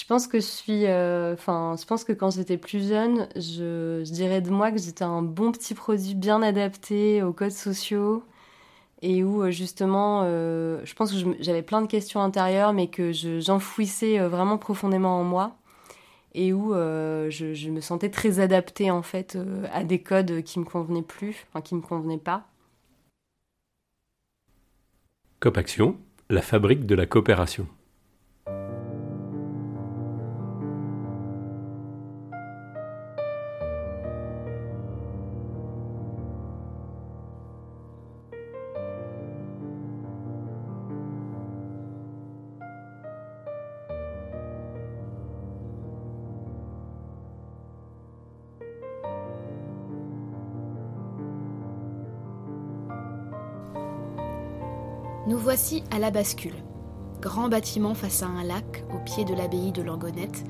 Je pense que je suis, enfin, je pense que quand j'étais plus jeune, je, dirais de moi que j'étais un bon petit produit bien adapté aux codes sociaux et où justement, je pense que j'avais plein de questions intérieures, mais que j'enfouissais vraiment profondément en moi et où euh, je, me sentais très adaptée en fait euh, à des codes qui me convenaient plus, enfin qui me convenaient pas. Copaction, la fabrique de la coopération. Voici à la bascule. Grand bâtiment face à un lac au pied de l'abbaye de Langonette,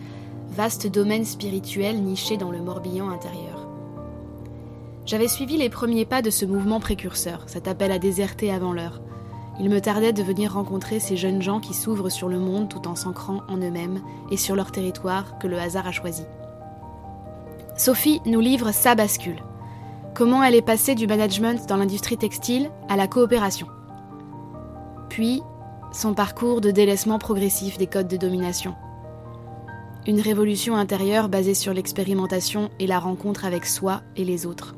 vaste domaine spirituel niché dans le Morbihan intérieur. J'avais suivi les premiers pas de ce mouvement précurseur, cet appel à déserter avant l'heure. Il me tardait de venir rencontrer ces jeunes gens qui s'ouvrent sur le monde tout en s'ancrant en eux-mêmes et sur leur territoire que le hasard a choisi. Sophie nous livre sa bascule. Comment elle est passée du management dans l'industrie textile à la coopération? Puis son parcours de délaissement progressif des codes de domination. Une révolution intérieure basée sur l'expérimentation et la rencontre avec soi et les autres.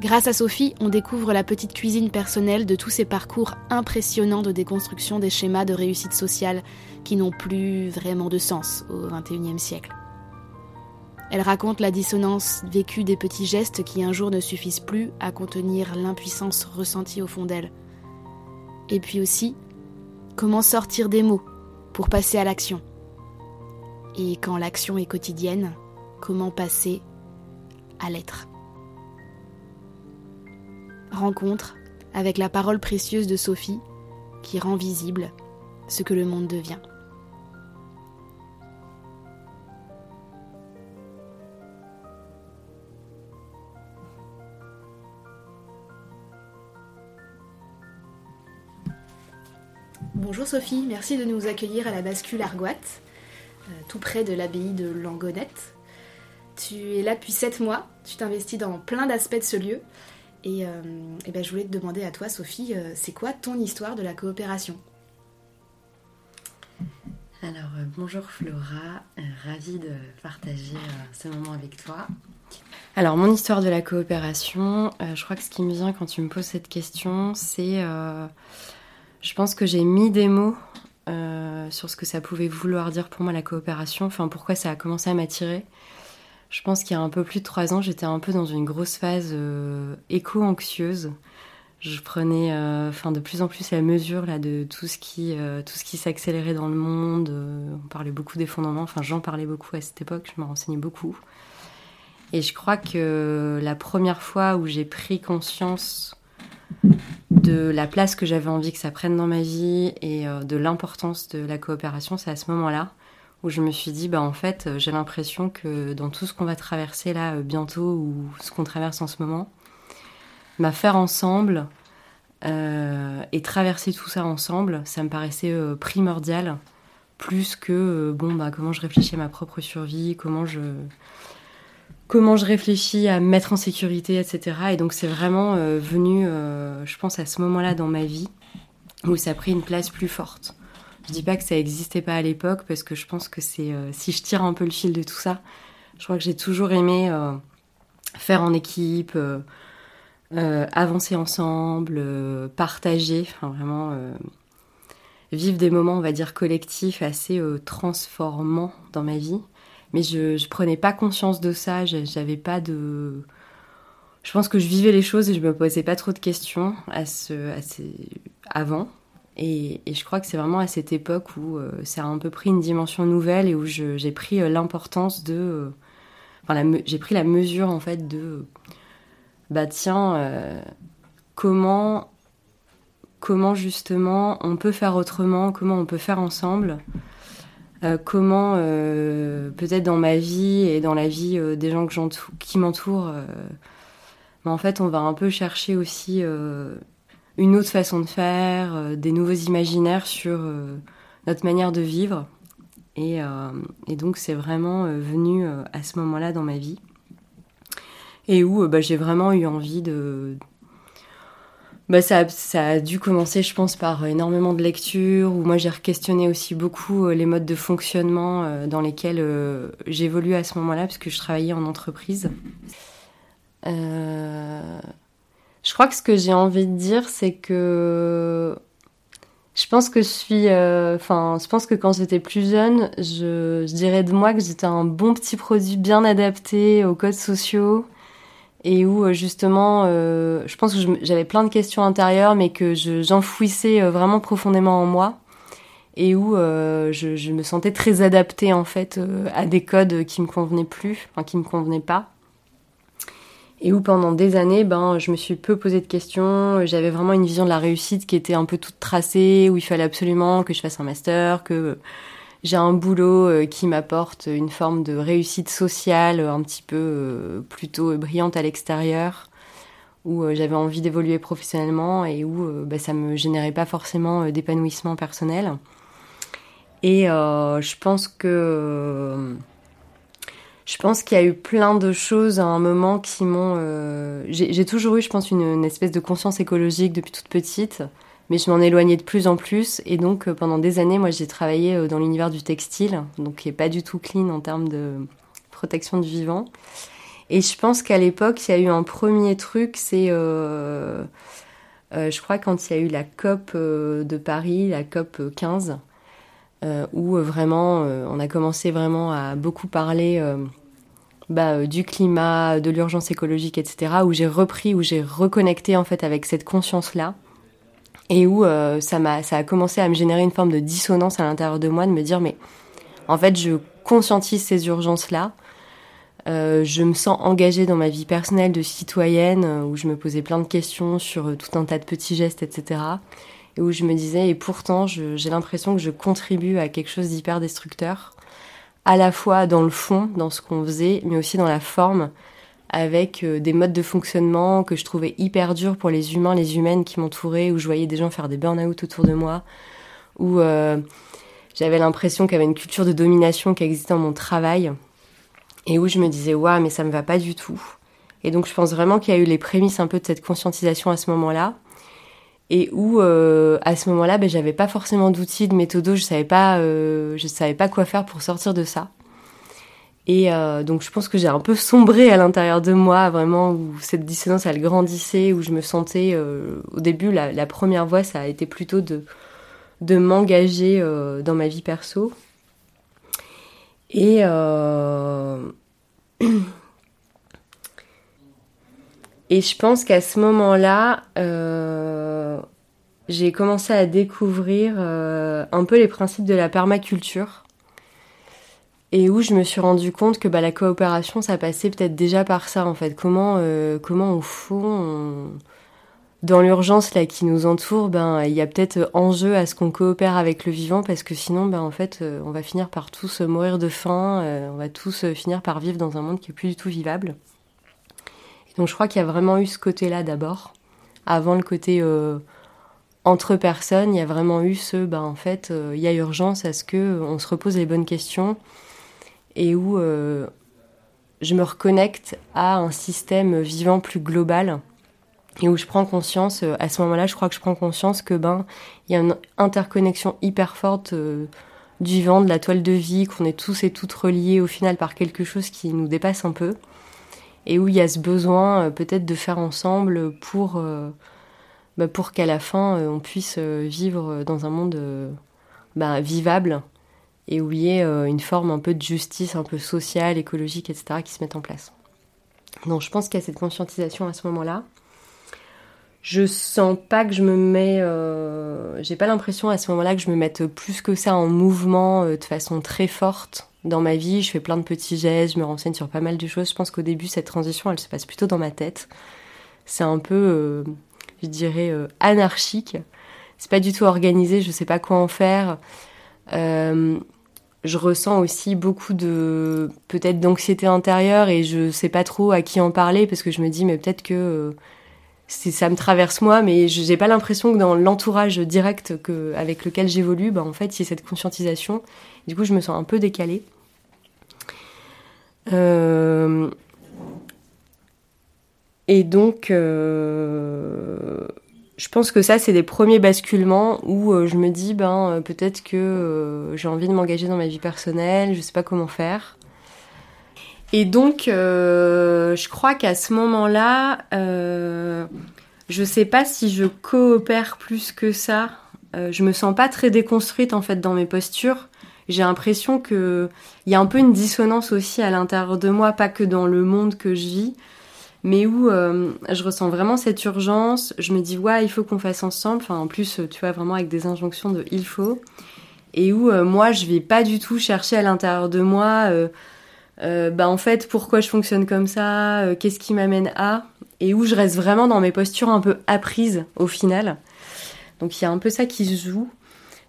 Grâce à Sophie, on découvre la petite cuisine personnelle de tous ces parcours impressionnants de déconstruction des schémas de réussite sociale qui n'ont plus vraiment de sens au XXIe siècle. Elle raconte la dissonance vécue des petits gestes qui un jour ne suffisent plus à contenir l'impuissance ressentie au fond d'elle et puis aussi comment sortir des mots pour passer à l'action. Et quand l'action est quotidienne, comment passer à l'être. Rencontre avec la parole précieuse de Sophie qui rend visible ce que le monde devient. Bonjour Sophie, merci de nous accueillir à la bascule Argoat, euh, tout près de l'abbaye de Langonette. Tu es là depuis 7 mois, tu t'investis dans plein d'aspects de ce lieu. Et, euh, ben, je voulais te demander à toi, Sophie, euh, c'est quoi ton histoire de la coopération? Alors, bonjour Flora, ravie de partager ce moment avec toi. Alors, mon histoire de la coopération, je crois que ce qui me vient quand tu me poses cette question, c'est je pense que j'ai mis des mots euh, sur ce que ça pouvait vouloir dire pour moi la coopération, enfin pourquoi ça a commencé à m'attirer. Je pense qu'il y a un peu plus de trois ans, j'étais un peu dans une grosse phase euh, éco-anxieuse. Je prenais euh, de plus en plus la mesure là, de tout ce qui, tout qui s'accélérait dans le monde. on parlait beaucoup d'effondrement, enfin j'en parlais beaucoup à cette époque, je me renseignais beaucoup. Et je crois que la première fois où j'ai pris conscience de la place que j'avais envie que ça prenne dans ma vie et euh, de l'importance de la coopération, c'est à ce moment-là où je me suis dit, bah en fait, euh, j'ai l'impression que dans tout ce qu'on va traverser là euh, bientôt ou ce qu'on traverse en ce moment, bah, faire ensemble et traverser tout ça ensemble, ça me paraissait primordial, plus que bah comment je réfléchis à ma propre survie, comment je comment je réfléchis à me mettre en sécurité, etc. Et donc c'est vraiment euh, venu, euh, je pense, à ce moment-là dans ma vie où ça a pris une place plus forte. Je dis pas que ça n'existait pas à l'époque parce que je pense que c'est euh, si je tire un peu le fil de tout ça, je crois que j'ai toujours aimé faire en équipe, avancer ensemble, partager, enfin vraiment vivre des moments, on va dire collectifs assez transformants dans ma vie mais je, je prenais pas conscience de ça, j'avais pas de. Je pense que je vivais les choses et je me posais pas trop de questions à ce, à avant. Et, je crois que c'est vraiment à cette époque où euh, ça a un peu pris une dimension nouvelle et où j'ai pris euh, l'importance de. Euh, enfin, j'ai pris la mesure en fait de. Bah tiens, comment, comment justement on peut faire autrement, comment on peut faire ensemble euh, comment euh, peut-être dans ma vie et dans la vie euh, des gens qui m'entourent, en fait on va un peu chercher aussi une autre façon de faire, des nouveaux imaginaires sur notre manière de vivre. Et, donc c'est vraiment venu à ce moment-là dans ma vie. Et où bah, j'ai vraiment eu envie de, bah, ça, a dû commencer, je pense, par énormément de lectures, où moi j'ai questionné aussi beaucoup les modes de fonctionnement dans lesquels j'évolue à ce moment-là, puisque je travaillais en entreprise. Euh, je crois que ce que j'ai envie de dire, c'est que je pense que je suis, euh, je pense que quand j'étais plus jeune, je, dirais de moi que j'étais un bon petit produit bien adapté aux codes sociaux et où euh, justement, je pense que j'avais plein de questions intérieures, mais que j'enfouissais vraiment profondément en moi et où je, je, me sentais très adaptée en fait à des codes qui me convenaient plus, enfin qui me convenaient pas et où pendant des années, ben, je me suis peu posé de questions. J'avais vraiment une vision de la réussite qui était un peu toute tracée, où il fallait absolument que je fasse un master, que j'ai un boulot euh, qui m'apporte une forme de réussite sociale un petit peu euh, plutôt brillante à l'extérieur, où euh, j'avais envie d'évoluer professionnellement et où ben, ça me générait pas forcément d'épanouissement personnel. Et je pense que je pense qu'il y a eu plein de choses à un moment qui m'ont. Euh, j'ai toujours eu, je pense, une, espèce de conscience écologique depuis toute petite, mais je m'en éloignais de plus en plus. Et donc, euh, pendant des années, moi, j'ai travaillé euh, dans l'univers du textile, donc qui est pas du tout clean en termes de protection du vivant. Et je pense qu'à l'époque, il y a eu un premier truc, c'est. je crois quand il y a eu la COP de Paris, la COP 15, où vraiment on a commencé vraiment à beaucoup parler bah, euh, du climat, de l'urgence écologique, etc., où j'ai repris, où j'ai reconnecté en fait avec cette conscience-là, et où euh, ça, m'a, ça a commencé à me générer une forme de dissonance à l'intérieur de moi, de me dire mais en fait je conscientise ces urgences-là, euh, je me sens engagée dans ma vie personnelle de citoyenne, où je me posais plein de questions sur tout un tas de petits gestes, etc. Et où je me disais, et pourtant, j'ai l'impression que je contribue à quelque chose d'hyper destructeur. À la fois dans le fond, dans ce qu'on faisait, mais aussi dans la forme, avec euh, des modes de fonctionnement que je trouvais hyper durs pour les humains, les humaines qui m'entouraient, où je voyais des gens faire des burn-out autour de moi, où euh, j'avais l'impression qu'il y avait une culture de domination qui existait dans mon travail, et où je me disais, waouh, mais ça me va pas du tout. Et donc je pense vraiment qu'il y a eu les prémices un peu de cette conscientisation à ce moment-là et où euh, à ce moment-là, ben, j'avais pas forcément d'outils, de méthodos, je savais pas, je savais pas quoi faire pour sortir de ça. Et euh, donc je pense que j'ai un peu sombré à l'intérieur de moi, vraiment où cette dissonance elle grandissait, où je me sentais, au début la, première voie ça a été plutôt de m'engager dans ma vie perso. Et je pense qu'à ce moment-là, euh, j'ai commencé à découvrir euh, un peu les principes de la permaculture. Et où je me suis rendu compte que bah, la coopération, ça passait peut-être déjà par ça, en fait. Comment, euh, comment au fond, dans l'urgence là qui nous entoure, ben il y a peut-être enjeu à ce qu'on coopère avec le vivant, parce que sinon, ben en fait, on va finir par tous mourir de faim, on va tous finir par vivre dans un monde qui est plus du tout vivable. Donc je crois qu'il y a vraiment eu ce côté-là d'abord, avant le côté euh, entre personnes, il y a vraiment eu ce, ben en fait, euh, il y a urgence à ce que euh, on se repose les bonnes questions et où je me reconnecte à un système vivant plus global et où je prends conscience, à ce moment-là, je crois que je prends conscience que ben il y a une interconnexion hyper forte du vivant, de la toile de vie, qu'on est tous et toutes reliés au final par quelque chose qui nous dépasse un peu et où il y a ce besoin euh, peut-être de faire ensemble pour, euh, bah, pour qu'à la fin euh, on puisse vivre dans un monde bah, vivable et où il y ait une forme un peu de justice, un peu sociale, écologique, etc. qui se met en place. Donc je pense qu'il y a cette conscientisation à ce moment-là. Je sens pas que je me mets, j'ai pas l'impression à ce moment-là que je me mette plus que ça en mouvement de façon très forte dans ma vie, je fais plein de petits gestes, je me renseigne sur pas mal de choses. Je pense qu'au début, cette transition, elle se passe plutôt dans ma tête. C'est un peu, euh, je dirais, euh, anarchique. C'est pas du tout organisé, je sais pas quoi en faire. Euh, je ressens aussi beaucoup de, peut-être d'anxiété intérieure et je sais pas trop à qui en parler parce que je me dis, mais peut-être que ça me traverse moi, mais j'ai pas l'impression que dans l'entourage direct que, avec lequel j'évolue, bah, en fait, il y a cette conscientisation. Du coup, je me sens un peu décalée. Euh, et donc, euh, je pense que ça, c'est des premiers basculements où euh, je me dis, ben, peut-être que j'ai envie de m'engager dans ma vie personnelle, je sais pas comment faire. Et donc, je crois qu'à ce moment-là, je sais pas si je coopère plus que ça. je me sens pas très déconstruite en fait dans mes postures j'ai l'impression qu'il y a un peu une dissonance aussi à l'intérieur de moi, pas que dans le monde que je vis, mais où euh, je ressens vraiment cette urgence. Je me dis, ouais, il faut qu'on fasse ensemble. Enfin, en plus, tu vois, vraiment avec des injonctions de il faut. Et où euh, moi, je vais pas du tout chercher à l'intérieur de moi, euh, bah en fait, pourquoi je fonctionne comme ça, qu'est-ce qui m'amène à, et où je reste vraiment dans mes postures un peu apprises au final. Donc il y a un peu ça qui se joue.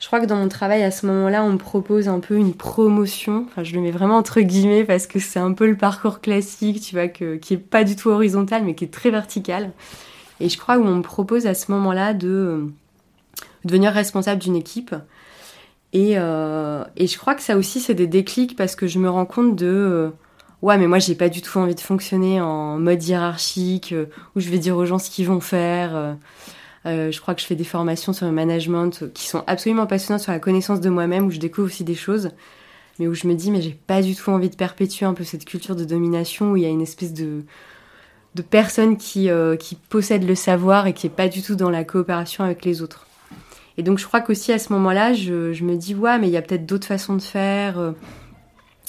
Je crois que dans mon travail, à ce moment-là, on me propose un peu une promotion. Enfin, je le mets vraiment entre guillemets parce que c'est un peu le parcours classique, tu vois, qui est pas du tout horizontal, mais qui est très vertical. Et je crois qu'on me propose à ce moment-là de, euh, devenir responsable d'une équipe. Et, euh, et, je crois que ça aussi, c'est des déclics parce que je me rends compte de... Euh, ouais, mais moi, j'ai pas du tout envie de fonctionner en mode hiérarchique, où je vais dire aux gens ce qu'ils vont faire. Euh, je crois que je fais des formations sur le management qui sont absolument passionnantes sur la connaissance de moi-même, où je découvre aussi des choses, mais où je me dis, mais j'ai pas du tout envie de perpétuer un peu cette culture de domination où il y a une espèce de, de personne qui, euh, qui possède le savoir et qui est pas du tout dans la coopération avec les autres. Et donc je crois qu'aussi à ce moment-là, je, je, me dis, ouais, mais il y a peut-être d'autres façons de faire. Euh.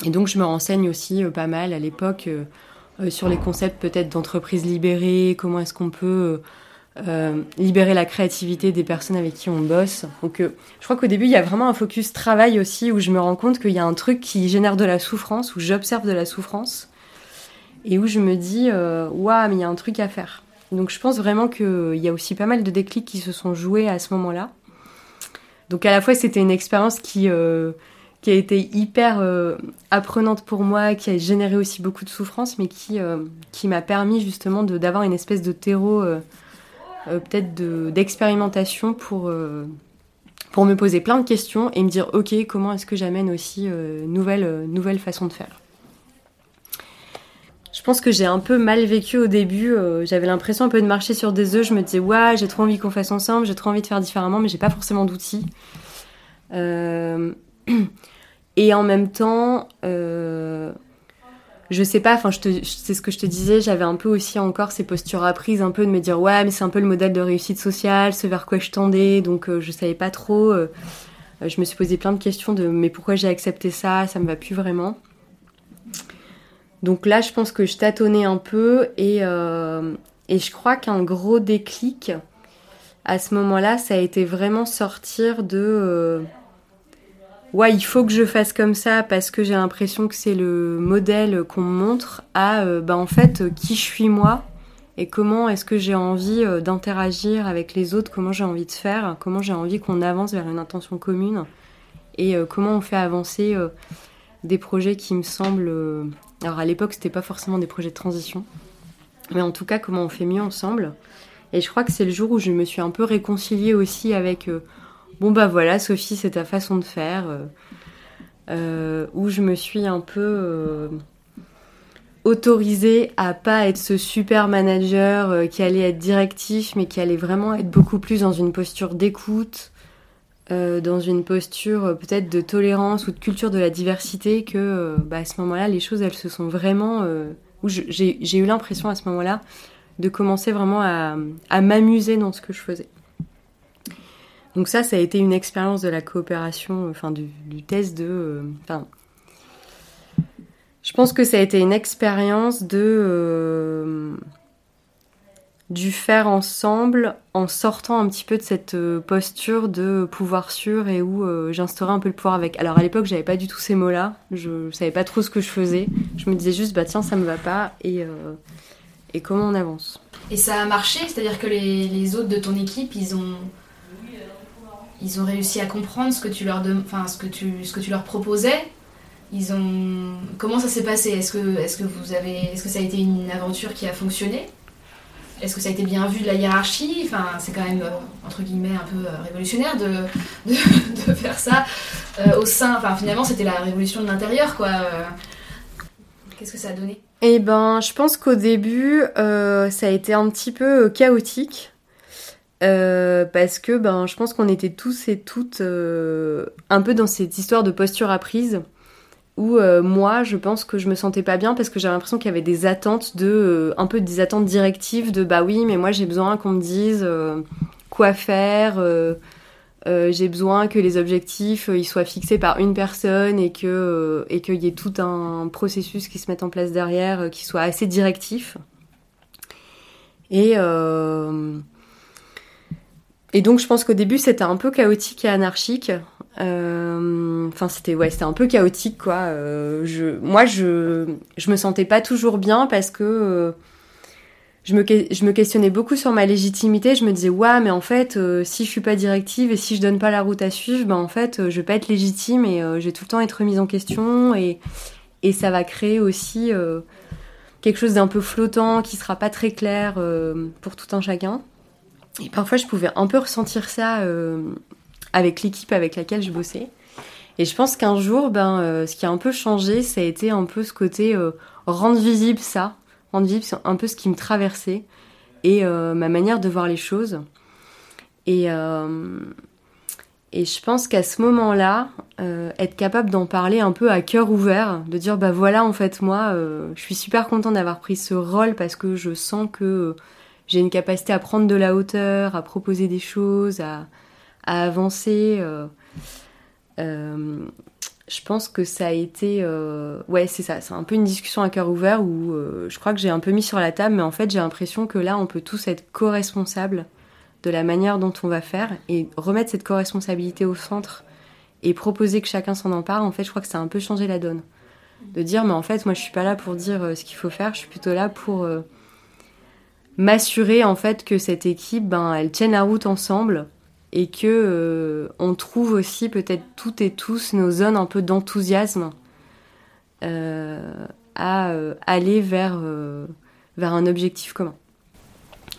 Et donc je me renseigne aussi pas mal à l'époque sur les concepts peut-être d'entreprise libérée, comment est-ce qu'on peut euh, libérer la créativité des personnes avec qui on bosse. Donc, euh, je crois qu'au début, il y a vraiment un focus travail aussi où je me rends compte qu'il y a un truc qui génère de la souffrance, où j'observe de la souffrance et où je me dis, euh, waouh, mais il y a un truc à faire. Donc, je pense vraiment qu'il y a aussi pas mal de déclics qui se sont joués à ce moment-là. Donc, à la fois, c'était une expérience qui, a été hyper apprenante pour moi, qui a généré aussi beaucoup de souffrance, mais qui, qui m'a permis justement d'avoir une espèce de terreau peut-être d'expérimentation pour, euh, pour me poser plein de questions et me dire ok comment est-ce que j'amène aussi euh, nouvelle, nouvelle façon de faire? Je pense que j'ai un peu mal vécu au début. J'avais l'impression un peu de marcher sur des œufs. Je me disais, ouais, j'ai trop envie qu'on fasse ensemble, j'ai trop envie de faire différemment, mais j'ai pas forcément d'outils. Et en même temps, je sais pas, enfin, c'est ce que je te disais, j'avais un peu aussi encore ces postures apprises, un peu de me dire, ouais, mais c'est un peu le modèle de réussite sociale, ce vers quoi je tendais, donc euh, je savais pas trop. Euh, je me suis posé plein de questions de, mais pourquoi j'ai accepté ça, ça me va plus vraiment. Donc là, je pense que je tâtonnais un peu et, euh, et je crois qu'un gros déclic à ce moment-là, ça a été vraiment sortir de ouais, il faut que je fasse comme ça parce que j'ai l'impression que c'est le modèle qu'on me montre à, euh, bah, en fait, euh, qui je suis moi et comment est-ce que j'ai envie euh, d'interagir avec les autres, comment j'ai envie de faire, comment j'ai envie qu'on avance vers une intention commune et comment on fait avancer des projets qui me semblent. alors à l'époque, c'était pas forcément des projets de transition, mais en tout cas, comment on fait mieux ensemble. Et je crois que c'est le jour où je me suis un peu réconciliée aussi avec bon bah voilà Sophie c'est ta façon de faire euh, euh, où je me suis un peu euh, autorisée à pas être ce super manager qui allait être directif mais qui allait vraiment être beaucoup plus dans une posture d'écoute dans une posture peut-être de tolérance ou de culture de la diversité que bah, à ce moment-là les choses elles se sont vraiment où j'ai eu l'impression à ce moment-là de commencer vraiment à m'amuser dans ce que je faisais. Donc ça, ça a été une expérience de la coopération, enfin du, test de... Euh, enfin, je pense que ça a été une expérience de... Euh, du faire ensemble en sortant un petit peu de cette euh, posture de pouvoir sûr et où j'instaurais un peu le pouvoir avec. Alors à l'époque, j'avais pas du tout ces mots-là, je, savais pas trop ce que je faisais. Je me disais juste, bah tiens, ça me va pas et, et comment on avance. Et ça a marché, c'est-à-dire que les, les autres de ton équipe, ils ont ils ont réussi à comprendre ce que tu leur, enfin, ce que tu, ce que tu leur proposais. Ils ont... Comment ça s'est passé? Est-ce que, est que, avez... Est que ça a été une aventure qui a fonctionné? Est-ce que ça a été bien vu de la hiérarchie? Enfin, c'est quand même, entre guillemets, un peu révolutionnaire de, de, faire ça au sein. Enfin, finalement, c'était la révolution de l'intérieur, quoi. Qu'est-ce que ça a donné? Eh ben, je pense qu'au début, ça a été un petit peu chaotique. Euh, parce que ben, je pense qu'on était tous et toutes euh, un peu dans cette histoire de posture apprise où euh, moi je pense que je me sentais pas bien parce que j'avais l'impression qu'il y avait des attentes de un peu des attentes directives de bah oui mais moi j'ai besoin qu'on me dise quoi faire j'ai besoin que les objectifs ils soient fixés par une personne et que et qu'il y ait tout un processus qui se mette en place derrière qui soit assez directif. Et et donc je pense qu'au début c'était un peu chaotique et anarchique. Euh, enfin c'était ouais c'était un peu chaotique quoi. Euh, je, moi je je me sentais pas toujours bien parce que euh, je me je me questionnais beaucoup sur ma légitimité. Je me disais ouais mais en fait si je suis pas directive et si je donne pas la route à suivre ben en fait je vais pas être légitime et je vais tout le temps être remise en question et et ça va créer aussi quelque chose d'un peu flottant qui sera pas très clair pour tout un chacun. Et parfois, je pouvais un peu ressentir ça euh, avec l'équipe avec laquelle je bossais. Et je pense qu'un jour, ben, euh, ce qui a un peu changé, ça a été un peu ce côté euh, rendre visible ça, rendre visible un peu ce qui me traversait et ma manière de voir les choses. Et, et je pense qu'à ce moment-là, être capable d'en parler un peu à cœur ouvert, de dire bah voilà, en fait, moi, je suis super contente d'avoir pris ce rôle parce que je sens que j'ai une capacité à prendre de la hauteur, à proposer des choses, à, avancer. Euh, euh, je pense que ça a été... Euh, ouais, c'est ça, c'est un peu une discussion à cœur ouvert où je crois que j'ai un peu mis sur la table, mais en fait j'ai l'impression que là on peut tous être co-responsables de la manière dont on va faire et remettre cette co-responsabilité au centre et proposer que chacun s'en empare, en fait je crois que ça a un peu changé la donne. De dire mais en fait moi je suis pas là pour dire ce qu'il faut faire, je suis plutôt là pour m'assurer en fait que cette équipe, ben, elle tienne la route ensemble et que euh, on trouve aussi peut-être toutes et tous nos zones un peu d'enthousiasme euh, à euh, aller vers, vers un objectif commun.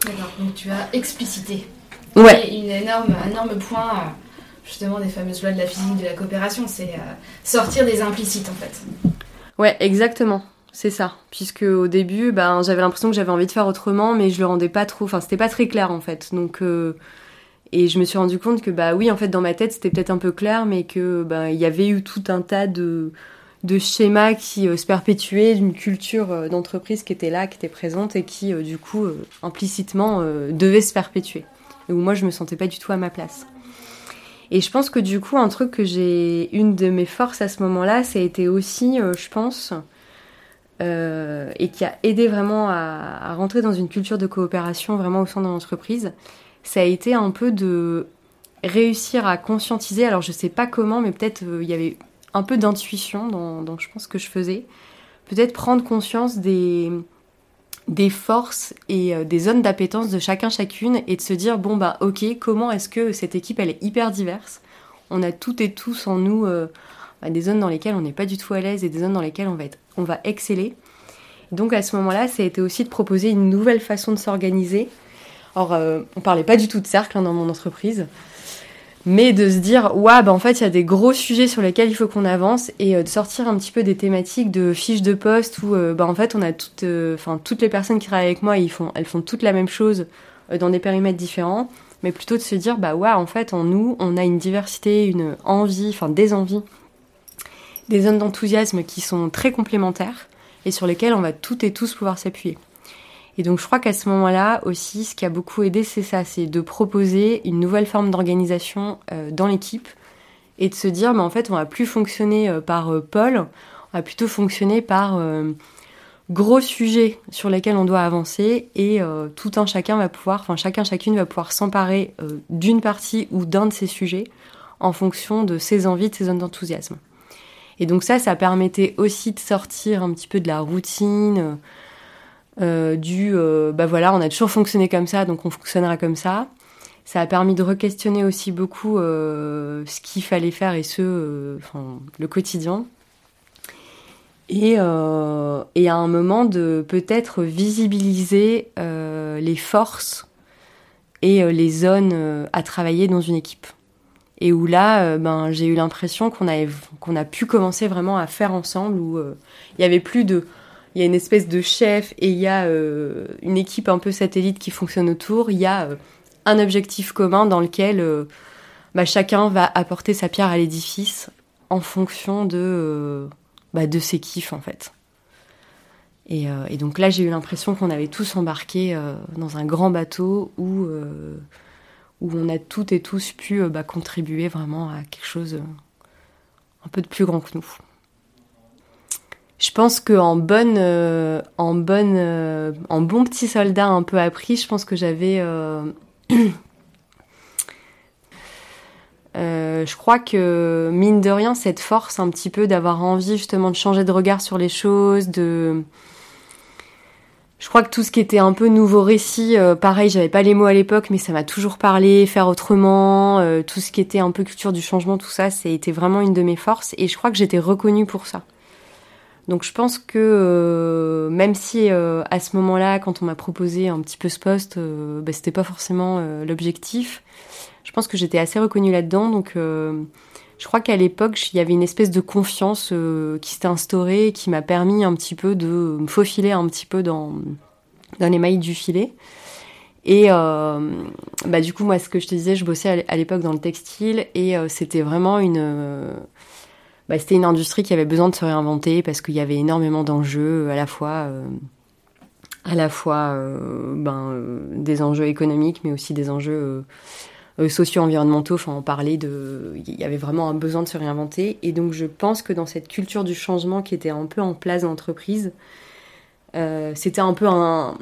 D'accord, donc tu as explicité. Ouais. une énorme, un énorme point justement des fameuses lois de la physique de la coopération, c'est sortir des implicites en fait. Ouais, exactement. C'est ça, puisque au début, ben, j'avais l'impression que j'avais envie de faire autrement, mais je le rendais pas trop. Enfin, c'était pas très clair en fait. Donc, euh, et je me suis rendu compte que bah oui, en fait, dans ma tête, c'était peut-être un peu clair, mais que ben il y avait eu tout un tas de de schémas qui euh, se perpétuaient, d'une culture euh, d'entreprise qui était là, qui était présente et qui du coup implicitement devait se perpétuer. Et où moi, je me sentais pas du tout à ma place. Et je pense que du coup, un truc que j'ai, une de mes forces à ce moment-là, ça a été aussi, je pense euh, et qui a aidé vraiment à, rentrer dans une culture de coopération vraiment au sein de l'entreprise, ça a été un peu de réussir à conscientiser, alors je sais pas comment, mais peut-être euh, il y avait un peu d'intuition dans, je pense que je faisais, peut-être prendre conscience des, des forces et euh, des zones d'appétence de chacun chacune et de se dire bon bah ok comment est-ce que cette équipe elle est hyper diverse? On a toutes et tous en nous des zones dans lesquelles on n'est pas du tout à l'aise et des zones dans lesquelles on va, être, on va exceller. Donc à ce moment-là, ça a été aussi de proposer une nouvelle façon de s'organiser. Alors, euh, on parlait pas du tout de cercle hein, dans mon entreprise, mais de se dire, ouais, bah en fait, il y a des gros sujets sur lesquels il faut qu'on avance et euh, de sortir un petit peu des thématiques de fiches de poste où, euh, bah en fait, on a toutes, enfin toutes les personnes qui travaillent avec moi, font, elles font toutes la même chose dans des périmètres différents, mais plutôt de se dire, bah en fait, en nous, on a une diversité, une envie, enfin des envies des zones d'enthousiasme qui sont très complémentaires et sur lesquelles on va toutes et tous pouvoir s'appuyer. Et donc je crois qu'à ce moment-là aussi, ce qui a beaucoup aidé, c'est ça, c'est de proposer une nouvelle forme d'organisation euh, dans l'équipe et de se dire, mais en fait, on va plus fonctionner euh, par euh, pôle, on va plutôt fonctionner par gros sujets sur lesquels on doit avancer et tout un chacun va pouvoir, enfin chacun chacune va pouvoir s'emparer d'une partie ou d'un de ces sujets en fonction de ses envies, de ses zones d'enthousiasme. Et donc ça, ça permettait aussi de sortir un petit peu de la routine, euh, du euh, bah voilà, on a toujours fonctionné comme ça, donc on fonctionnera comme ça. Ça a permis de re-questionner aussi beaucoup euh, ce qu'il fallait faire et ce, enfin, le quotidien. Et, à un moment de peut-être visibiliser les forces et les zones à travailler dans une équipe. Et où là, ben, j'ai eu l'impression qu'on a pu commencer vraiment à faire ensemble, où il y avait plus de il y a une espèce de chef et il y a une équipe un peu satellite qui fonctionne autour. Il y a un objectif commun dans lequel bah, chacun va apporter sa pierre à l'édifice en fonction de, bah, de ses kiffs en fait. Euh, et, donc là, j'ai eu l'impression qu'on avait tous embarqué euh, dans un grand bateau où, euh, où on a toutes et tous pu bah, contribuer vraiment à quelque chose un peu de plus grand que nous. Je pense qu'en bonne, en bonne, en bon petit soldat un peu appris, je pense que j'avais Euh, je crois que mine de rien, cette force un petit peu d'avoir envie justement de changer de regard sur les choses, de je crois que tout ce qui était un peu nouveau récit, euh, pareil, j'avais pas les mots à l'époque, mais ça m'a toujours parlé, faire autrement, euh, tout ce qui était un peu culture du changement, tout ça, c'était vraiment une de mes forces, et je crois que j'étais reconnue pour ça. Donc je pense que même si à ce moment-là, quand on m'a proposé un petit peu ce poste, bah, c'était pas forcément l'objectif, je pense que j'étais assez reconnue là-dedans. Donc, euh, je crois qu'à l'époque, il y avait une espèce de confiance euh, qui s'était instaurée qui m'a permis un petit peu de me faufiler un petit peu dans, dans les mailles du filet. Et euh, bah, du coup, moi, ce que je te disais, je bossais à l'époque dans le textile et c'était vraiment une. Bah, c'était une industrie qui avait besoin de se réinventer parce qu'il y avait énormément d'enjeux à la fois à la fois ben, des enjeux économiques mais aussi des enjeux euh, socio-environnementaux, enfin on parlait de... Il y avait vraiment un besoin de se réinventer. Et donc je pense que dans cette culture du changement qui était un peu en place dans l'entreprise, euh, c'était un peu un,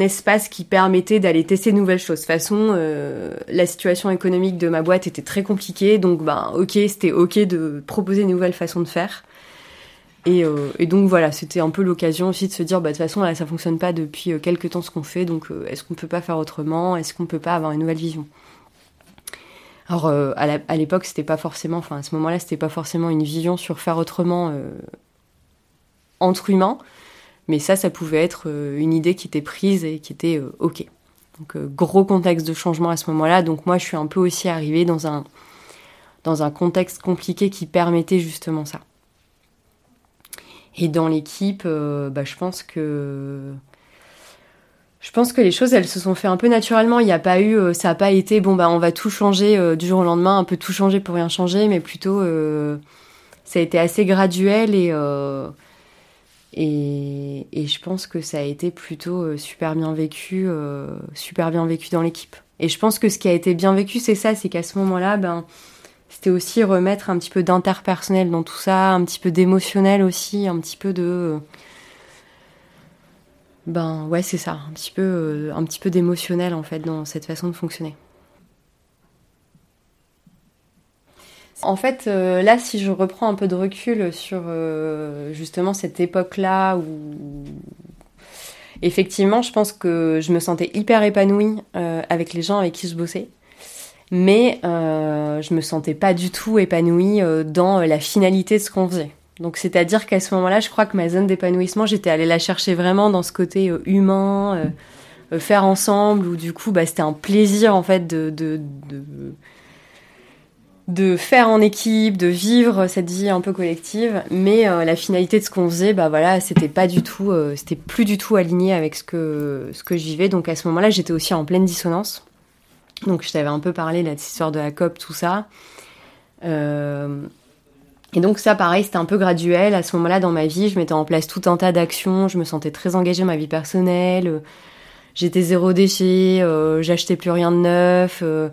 espace qui permettait d'aller tester de nouvelles choses. De toute façon, euh, la situation économique de ma boîte était très compliquée, donc ben ok, c'était ok de proposer une nouvelle façon de faire. Et, donc voilà, c'était un peu l'occasion aussi de se dire, bah, de toute façon, là, ça fonctionne pas depuis quelques temps ce qu'on fait, donc est-ce qu'on peut pas faire autrement? Est-ce qu'on peut pas avoir une nouvelle vision? Alors euh, à l'époque, c'était pas forcément, enfin à ce moment-là, c'était pas forcément une vision sur faire autrement euh, entre humains, mais ça, ça pouvait être euh, une idée qui était prise et qui était ok. Donc gros contexte de changement à ce moment-là. Donc moi, je suis un peu aussi arrivée dans un dans un contexte compliqué qui permettait justement ça. Et dans l'équipe, bah, je pense que je pense que les choses, elles se sont fait un peu naturellement. Il n'y a pas eu, euh, ça n'a pas été, bon, bah, on va tout changer euh, du jour au lendemain, un peu tout changer pour rien changer, mais plutôt, euh, ça a été assez graduel et, et, et, je pense que ça a été plutôt super bien vécu, super bien vécu dans l'équipe. Et je pense que ce qui a été bien vécu, c'est ça, c'est qu'à ce moment-là, ben, c'était aussi remettre un petit peu d'interpersonnel dans tout ça, un petit peu d'émotionnel aussi, un petit peu de ben ouais, c'est ça, un petit peu, euh, un petit peu d'émotionnel en fait dans cette façon de fonctionner. En fait, euh, là, si je reprends un peu de recul sur euh, justement cette époque-là où effectivement, je pense que je me sentais hyper épanouie avec les gens avec qui je bossais, mais je me sentais pas du tout épanouie dans la finalité de ce qu'on faisait. Donc c'est-à-dire qu'à ce moment-là, je crois que ma zone d'épanouissement, j'étais allée la chercher vraiment dans ce côté euh, humain, euh, euh, faire ensemble, où du coup, bah, c'était un plaisir en fait de, de, faire en équipe, de vivre cette vie un peu collective. Mais la finalité de ce qu'on faisait, bah voilà, c'était pas du tout, c'était plus du tout aligné avec ce que ce que je vivais. Donc à ce moment-là, j'étais aussi en pleine dissonance. Donc je t'avais un peu parlé de cette histoire de la COP, tout ça. Euh, et donc ça, pareil, c'était un peu graduel. À ce moment-là, dans ma vie, je mettais en place tout un tas d'actions. Je me sentais très engagée dans ma vie personnelle. J'étais zéro déchet. Euh, j'achetais plus rien de neuf. Euh,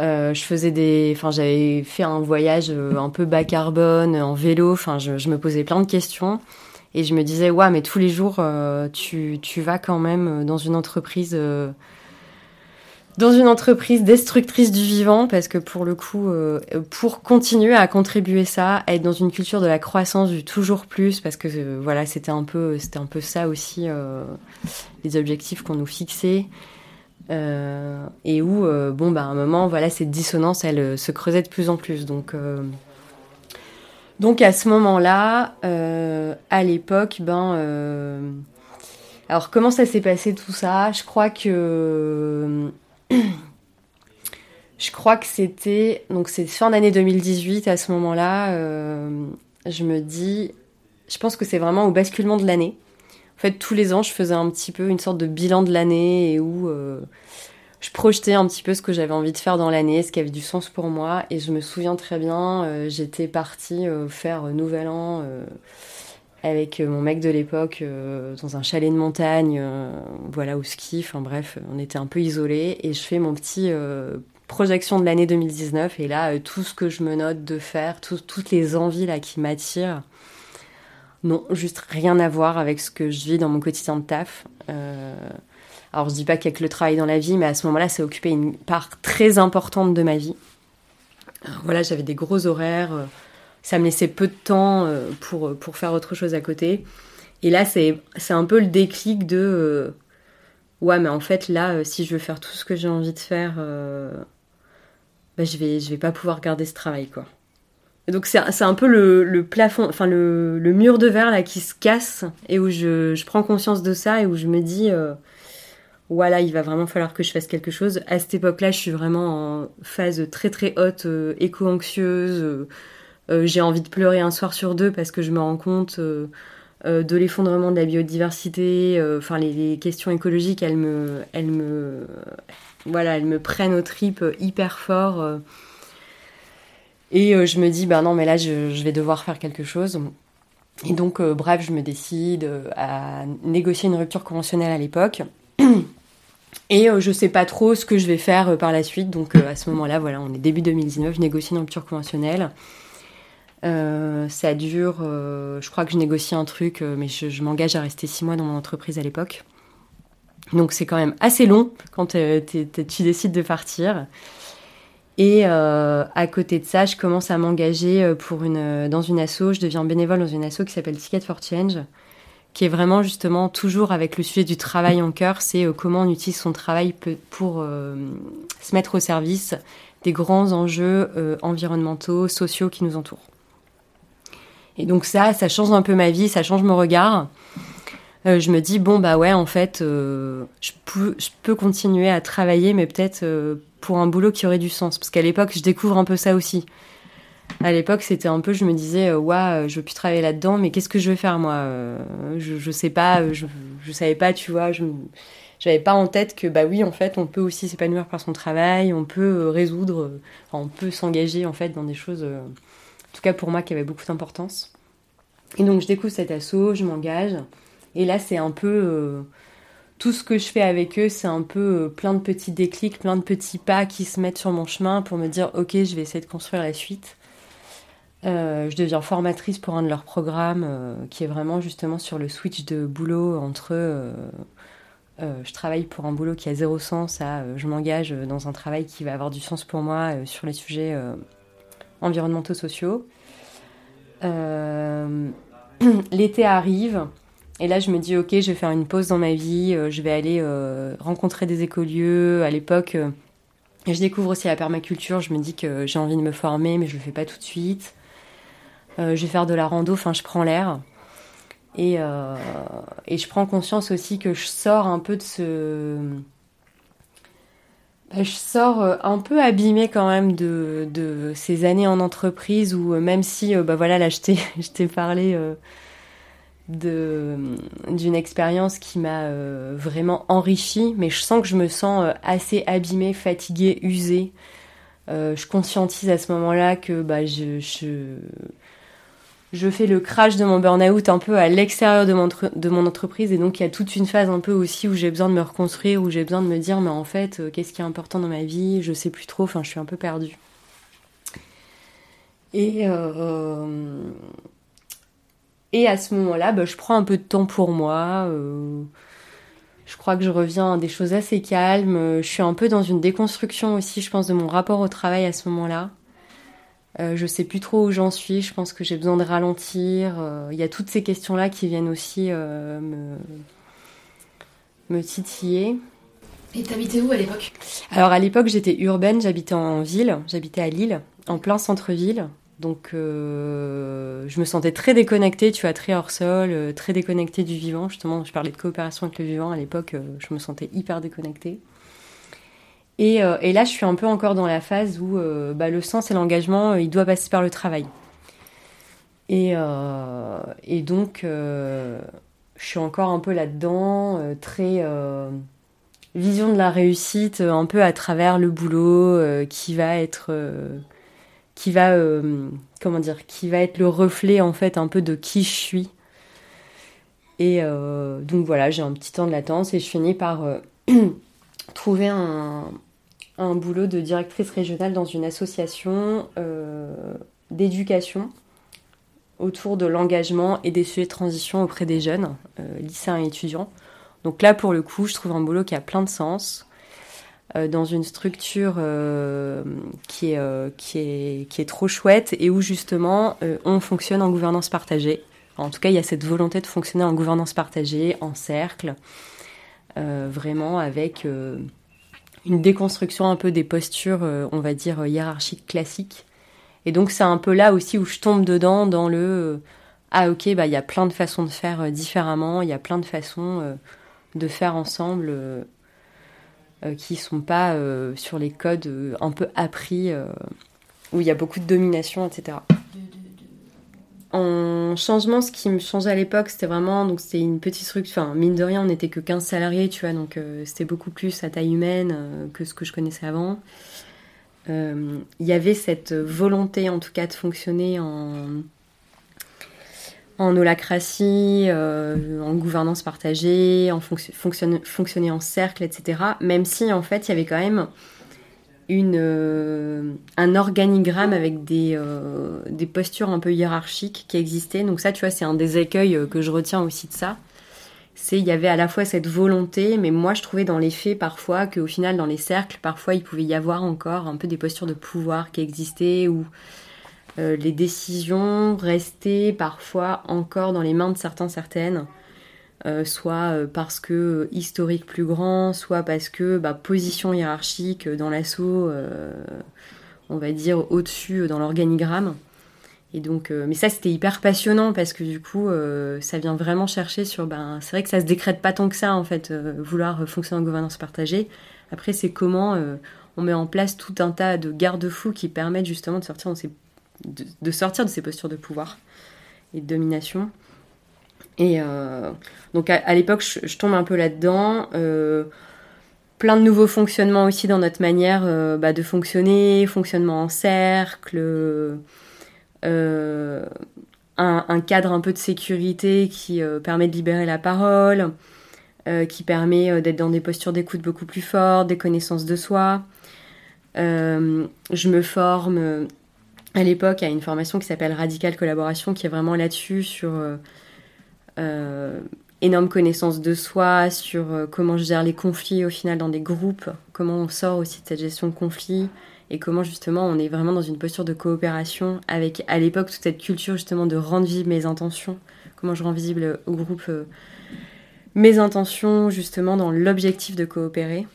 euh, je faisais des, enfin, j'avais fait un voyage un peu bas carbone en vélo. Enfin, je, me posais plein de questions et je me disais, ouais, mais tous les jours, tu vas quand même dans une entreprise dans une entreprise destructrice du vivant, parce que pour le coup, euh, pour continuer à contribuer ça, à être dans une culture de la croissance du toujours plus, parce que euh, voilà, c'était un peu, c'était un peu ça aussi euh, les objectifs qu'on nous fixait, et où bon bah à un moment, voilà, cette dissonance, elle se creusait de plus en plus, donc. donc à ce moment-là, à l'époque, ben Alors comment ça s'est passé tout ça? Je crois que je crois que c'était donc c'est fin d'année 2018 à ce moment-là. Euh, je me dis, je pense que c'est vraiment au basculement de l'année. En fait, tous les ans, je faisais un petit peu une sorte de bilan de l'année et où euh, je projetais un petit peu ce que j'avais envie de faire dans l'année, ce qui avait du sens pour moi. Et je me souviens très bien, euh, j'étais partie faire Nouvel An avec mon mec de l'époque dans un chalet de montagne, voilà, au ski. Enfin bref, on était un peu isolés et je fais mon petit projection de l'année 2019 et là, euh, tout ce que je me note de faire, toutes les envies là qui m'attirent, non, juste rien à voir avec ce que je vis dans mon quotidien de taf. Euh, alors je dis pas qu'il y a que le travail dans la vie, mais à ce moment-là, ça occupait une part très importante de ma vie. voilà, j'avais des gros horaires, euh, ça me laissait peu de temps pour, pour faire autre chose à côté. Et là, c'est un peu le déclic de ouais, mais en fait, là, si je veux faire tout ce que j'ai envie de faire bah, je vais je vais pas pouvoir garder ce travail quoi. Donc c'est un peu le, le plafond, enfin le, le, mur de verre là qui se casse et où je, je prends conscience de ça et où je me dis euh, voilà il va vraiment falloir que je fasse quelque chose. À cette époque-là je suis vraiment en phase très très haute, euh, éco-anxieuse. Euh, j'ai envie de pleurer un soir sur deux parce que je me rends compte de l'effondrement de la biodiversité. Enfin les, questions écologiques elles me elles me voilà, elles me prennent aux tripes hyper fort. Euh. Et euh, je me dis, ben non, mais là, je, vais devoir faire quelque chose. Et donc, euh, bref, je me décide à négocier une rupture conventionnelle à l'époque. Et je sais pas trop ce que je vais faire par la suite. Donc, à ce moment-là, voilà, on est début 2019, je négocie une rupture conventionnelle. Ça dure, je crois que je négocie un truc, mais je, m'engage à rester six mois dans mon entreprise à l'époque. Donc c'est quand même assez long quand tu décides de partir. Et euh, à côté de ça, je commence à m'engager euh, pour une, euh, dans une asso. Je deviens bénévole dans une asso qui s'appelle Ticket for Change, qui est vraiment justement toujours avec le sujet du travail en cœur. C'est comment on utilise son travail pour se mettre au service des grands enjeux environnementaux, sociaux qui nous entourent. Et donc ça, ça change un peu ma vie, ça change mon regard. Euh, je me dis bon bah ouais en fait euh, je, peux, continuer à travailler mais peut-être euh, pour un boulot qui aurait du sens parce qu'à l'époque je découvre un peu ça aussi. À l'époque c'était un peu je me disais ouais je veux plus travailler là-dedans mais qu'est-ce que je vais faire moi je, je sais pas je, je savais pas tu vois je j'avais pas en tête que bah oui en fait on peut aussi s'épanouir par son travail on peut résoudre on peut s'engager en fait dans des choses tout cas pour moi qui avaient beaucoup d'importance et donc je découvre cet assaut je m'engage et là, c'est un peu. Euh, tout ce que je fais avec eux, c'est un peu euh, plein de petits déclics, plein de petits pas qui se mettent sur mon chemin pour me dire ok, je vais essayer de construire la suite. Euh, je deviens formatrice pour un de leurs programmes qui est vraiment justement sur le switch de boulot entre je travaille pour un boulot qui a zéro sens à je m'engage dans un travail qui va avoir du sens pour moi sur les sujets environnementaux sociaux. L'été arrive. Et là, je me dis, ok, je vais faire une pause dans ma vie, euh, je vais aller euh, rencontrer des écolieux. À l'époque, euh, je découvre aussi la permaculture, je me dis que j'ai envie de me former, mais je le fais pas tout de suite. je vais faire de la rando, enfin, je prends l'air. Et, je prends conscience aussi que je sors un peu de ce. Bah, je sors un peu abîmée quand même de, ces années en entreprise où, même si, bah voilà, là, je t'ai parlé d'une expérience qui m'a euh, vraiment enrichie, mais je sens que je me sens euh, assez abîmée, fatiguée, usée. Euh, je conscientise à ce moment-là que bah, je, je, fais le crash de mon burn-out un peu à l'extérieur de mon, entreprise, et donc il y a toute une phase un peu aussi où j'ai besoin de me reconstruire, où j'ai besoin de me dire, mais en fait, qu'est-ce qui est important dans ma vie? Je sais plus trop, enfin, je suis un peu perdue. Et et à ce moment-là, bah, je prends un peu de temps pour moi. Euh, je crois que je reviens à des choses assez calmes. Je suis un peu dans une déconstruction aussi, je pense, de mon rapport au travail à ce moment-là. Euh, je sais plus trop où j'en suis. Je pense que j'ai besoin de ralentir. Euh, il y a toutes ces questions-là qui viennent aussi euh, me, me titiller. Et t'habitais où à l'époque? Alors à l'époque j'étais urbaine, j'habitais en ville, j'habitais à Lille, en plein centre-ville. Donc, je me sentais très déconnectée, tu vois, très hors sol, très déconnectée du vivant. Justement, je parlais de coopération avec le vivant à l'époque, je me sentais hyper déconnectée. Et, et, là, je suis un peu encore dans la phase où bah, le sens et l'engagement, il doit passer par le travail. Et, donc, je suis encore un peu là-dedans, euh, très euh, vision de la réussite, euh, un peu à travers le boulot qui va être, qui va, comment dire, qui va être le reflet en fait un peu de qui je suis. Et donc voilà, j'ai un petit temps de latence et je finis par trouver un, un, boulot de directrice régionale dans une association d'éducation autour de l'engagement et des sujets de transition auprès des jeunes, euh, lycéens et étudiants. Donc là, pour le coup, je trouve un boulot qui a plein de sens, euh, dans une structure euh, qui est trop chouette et où justement on fonctionne en gouvernance partagée. En tout cas, il y a cette volonté de fonctionner en gouvernance partagée, en cercle, vraiment avec une déconstruction un peu des postures, on va dire, hiérarchiques classiques et donc c'est un peu là aussi où je tombe dedans dans le euh, ah ok bah il y a plein de façons de faire euh, différemment, il y a plein de façons euh, de faire ensemble qui sont pas sur les codes un peu appris où il y a beaucoup de domination etc. En changement, ce qui me changeait à l'époque, c'était vraiment donc c'était une petite structure. Enfin, mine de rien, on n'était que 15 salariés, tu vois, donc c'était beaucoup plus à taille humaine que ce que je connaissais avant. Euh, il y avait cette volonté en tout cas de fonctionner en, en holacratie, euh, en gouvernance partagée, en fonctionner en cercle, etc. Même si en fait il y avait quand même euh, un organigramme avec des, des postures un peu hiérarchiques qui existaient. Donc ça, tu vois, c'est un des écueils que je retiens aussi de ça c'est il y avait à la fois cette volonté, mais moi je trouvais dans les faits parfois qu'au final dans les cercles, parfois il pouvait y avoir encore un peu des postures de pouvoir qui existaient ou euh, les décisions restaient parfois encore dans les mains de certains certaines, euh, soit euh, parce que historique plus grand, soit parce que bah, position hiérarchique dans l'assaut, on va dire au-dessus dans l'organigramme. Et donc, euh, mais ça, c'était hyper passionnant parce que du coup, euh, ça vient vraiment chercher sur. Ben, c'est vrai que ça se décrète pas tant que ça, en fait, euh, vouloir fonctionner en gouvernance partagée. Après, c'est comment on met en place tout un tas de garde-fous qui permettent justement de, sortir de ces postures de pouvoir et de domination. Et donc, à, l'époque, je, tombe un peu là-dedans plein de nouveaux fonctionnements aussi dans notre manière bah, de fonctionner, fonctionnement en cercle, euh, un, cadre un peu de sécurité qui euh, permet de libérer la parole, euh, qui permet d'être dans des postures d'écoute beaucoup plus fortes, des connaissances de soi. je me forme à l'époque à une formation qui s'appelle Radical Collaboration, qui est vraiment là-dessus, sur énorme connaissance de soi, sur comment je gère les conflits au final dans des groupes, comment on sort aussi de cette gestion de conflits, et comment justement on est vraiment dans une posture de coopération avec à l'époque toute cette culture justement de rendre visible mes intentions, comment je rends visible au groupe euh, mes intentions justement dans l'objectif de coopérer.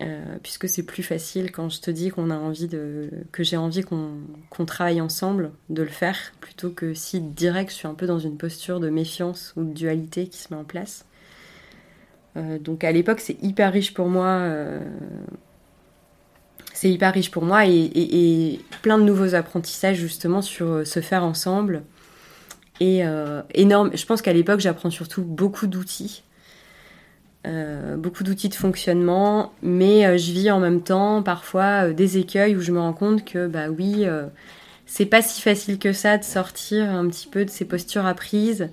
Euh, puisque c'est plus facile quand je te dis qu'on a envie de que j'ai envie qu'on travaille ensemble de le faire plutôt que si direct je suis un peu dans une posture de méfiance ou de dualité qui se met en place euh, donc à l'époque c'est hyper riche pour moi c'est hyper riche pour moi et, plein de nouveaux apprentissages justement sur euh, se faire ensemble. Et euh, énorme, je pense qu'à l'époque j'apprends surtout beaucoup d'outils, euh, beaucoup d'outils de fonctionnement, mais je vis en même temps parfois des écueils où je me rends compte que bah oui, c'est pas si facile que ça de sortir un petit peu de ces postures apprises.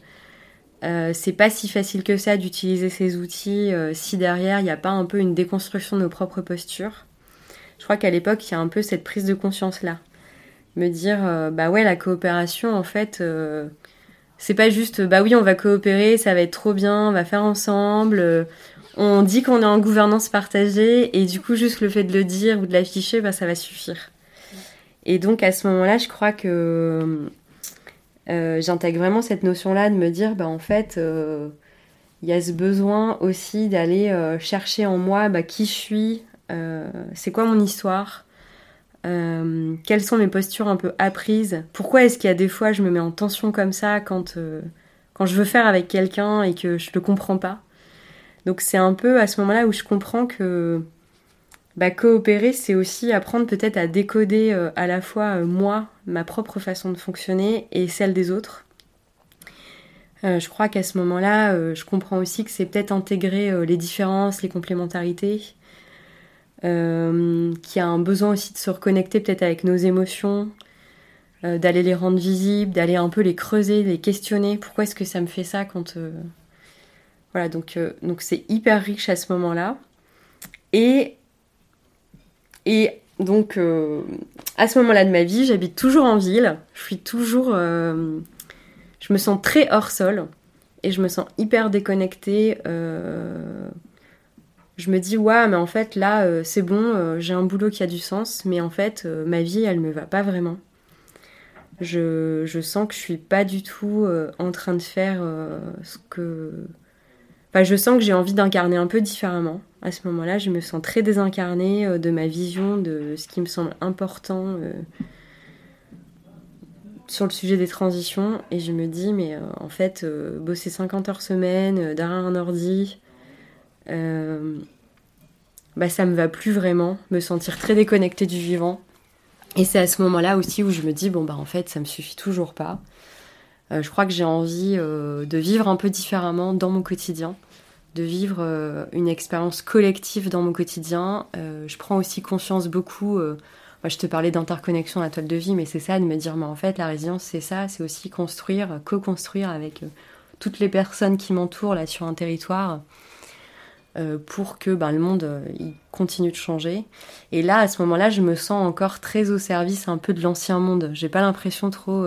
c'est pas si facile que ça d'utiliser ces outils si derrière il n'y a pas un peu une déconstruction de nos propres postures je crois qu'à l'époque, il y a un peu cette prise de conscience-là. Me dire, euh, bah ouais, la coopération, en fait, euh, c'est pas juste, bah oui, on va coopérer, ça va être trop bien, on va faire ensemble. Euh, on dit qu'on est en gouvernance partagée, et du coup, juste le fait de le dire ou de l'afficher, bah ça va suffire. Et donc, à ce moment-là, je crois que j'intègre vraiment cette notion-là de me dire, bah en fait, il y a ce besoin aussi d'aller chercher en moi bah, qui je suis, euh, c'est quoi mon histoire, quelles sont mes postures un peu apprises? Pourquoi est-ce qu'il y a des fois je me mets en tension comme ça quand, quand je veux faire avec quelqu'un et que je ne le comprends pas? Donc c'est un peu à ce moment-là où je comprends que bah, coopérer, c'est aussi apprendre peut-être à décoder euh, à la fois euh, moi, ma propre façon de fonctionner et celle des autres. Euh, je crois qu'à ce moment-là, je comprends aussi que c'est peut-être intégrer les différences, les complémentarités, qu'il y a un besoin aussi de se reconnecter peut-être avec nos émotions, d'aller les rendre visibles, d'aller un peu les creuser, les questionner. Pourquoi est-ce que ça me fait ça quand... Voilà, donc c'est hyper riche à ce moment-là. Et et donc, euh, à ce moment-là de ma vie, j'habite toujours en ville. Je suis toujours. Euh, je me sens très hors sol et je me sens hyper déconnectée. Euh, je me dis, ouais, mais en fait, là, c'est bon, j'ai un boulot qui a du sens, mais en fait, ma vie, elle me va pas vraiment. Je, je, sens que je suis pas du tout en train de faire ce que. Enfin, je sens que j'ai envie d'incarner un peu différemment à ce moment-là, je me sens très désincarnée euh, de ma vision, de ce qui me semble important euh, sur le sujet des transitions. Et je me dis, mais euh, en fait, bosser 50 heures semaine, derrière un ordi, bah, ça me va plus vraiment, me sentir très déconnectée du vivant. Et c'est à ce moment-là aussi où je me dis, bon, bah en fait, ça me suffit toujours pas. je crois que j'ai envie de vivre un peu différemment dans mon quotidien de vivre euh, une expérience collective dans mon quotidien. Euh, je prends aussi conscience beaucoup, euh, moi je te parlais d'interconnexion à la toile de vie, mais c'est ça, de me dire, mais en fait la résilience c'est ça, c'est aussi construire, co-construire avec toutes les personnes qui m'entourent là sur un territoire pour que ben, le monde il continue de changer. Et là, à ce moment-là, je me sens encore très au service un peu de l'ancien monde. J'ai pas l'impression trop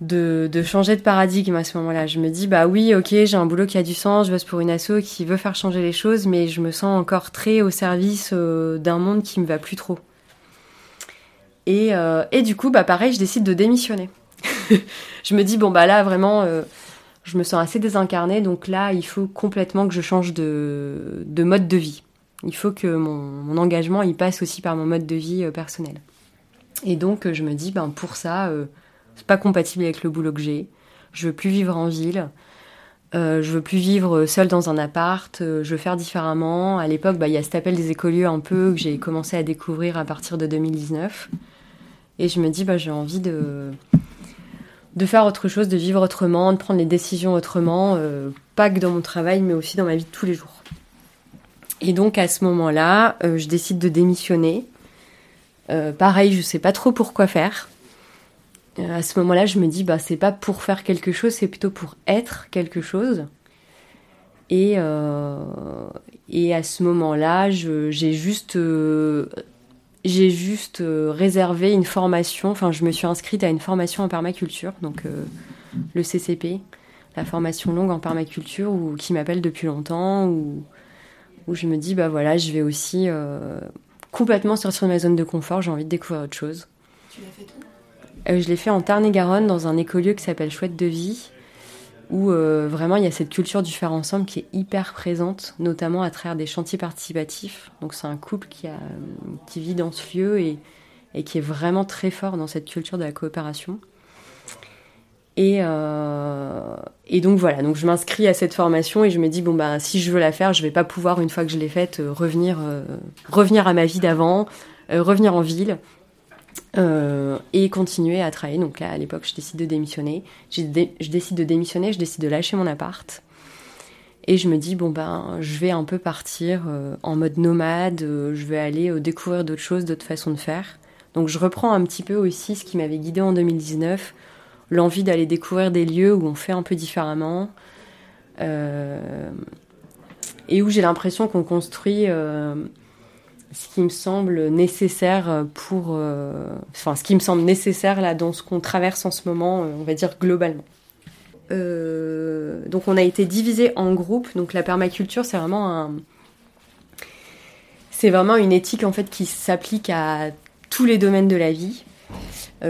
de, changer de paradigme à ce moment-là. Je me dis, bah oui, ok, j'ai un boulot qui a du sens, je bosse pour une asso qui veut faire changer les choses, mais je me sens encore très au service euh, d'un monde qui me va plus trop. Et, euh, et, du coup, bah pareil, je décide de démissionner. je me dis, bon, bah là, vraiment, euh, je me sens assez désincarnée, donc là, il faut complètement que je change de, de mode de vie. Il faut que mon, engagement, passe aussi par mon mode de vie personnel. Et donc, je me dis, ben pour ça c'est pas compatible avec le boulot que j'ai. Je veux plus vivre en ville. Euh, je veux plus vivre seule dans un appart. Euh, je veux faire différemment. À l'époque, bah, il y a cet appel des écolieux un peu que j'ai commencé à découvrir à partir de 2019. Et je me dis, bah, j'ai envie de, de faire autre chose, de vivre autrement, de prendre les décisions autrement, euh, pas que dans mon travail, mais aussi dans ma vie de tous les jours. Et donc à ce moment-là, je décide de démissionner. pareil, je sais pas trop pourquoi faire. Euh, à ce moment-là, je me dis, bah, c'est pas pour faire quelque chose, c'est plutôt pour être quelque chose. Et, euh, et à ce moment-là, j'ai juste, euh, j'ai juste réservé une formation, enfin, je me suis inscrite à une formation en permaculture, donc le CCP, la formation longue en permaculture, ou, qui m'appelle depuis longtemps, où, où je me dis, bah voilà, je vais aussi complètement sortir de ma zone de confort, j'ai envie de découvrir autre chose. Tu l'as fait tout euh, je l'ai fait en Tarn-et-Garonne dans un écolieu qui s'appelle Chouette de Vie, où euh, vraiment il y a cette culture du faire ensemble qui est hyper présente, notamment à travers des chantiers participatifs. Donc c'est un couple qui, vit dans ce lieu et, qui est vraiment très fort dans cette culture de la coopération. Et, euh, et donc voilà, donc je m'inscris à cette formation et je me dis bon bah si je veux la faire, je vais pas pouvoir une fois que je l'ai faite revenir revenir à ma vie d'avant, revenir en ville euh, et continuer à travailler. Donc là, à l'époque, je décide de démissionner. Je, décide de démissionner, je décide de lâcher mon appart. Et je me dis, bon ben, je vais un peu partir euh, en mode nomade, euh, je vais aller découvrir d'autres choses, d'autres façons de faire. Donc je reprends un petit peu aussi ce qui m'avait guidé en 2019, l'envie d'aller découvrir des lieux où on fait un peu différemment. et où j'ai l'impression qu'on construit ce qui me semble nécessaire pour, euh, enfin, ce qui me semble nécessaire là dans ce qu'on traverse en ce moment, euh, on va dire globalement. Euh, donc on a été divisé en groupes. Donc la permaculture, c'est vraiment un, c'est vraiment une éthique en fait qui s'applique à tous les domaines de la vie,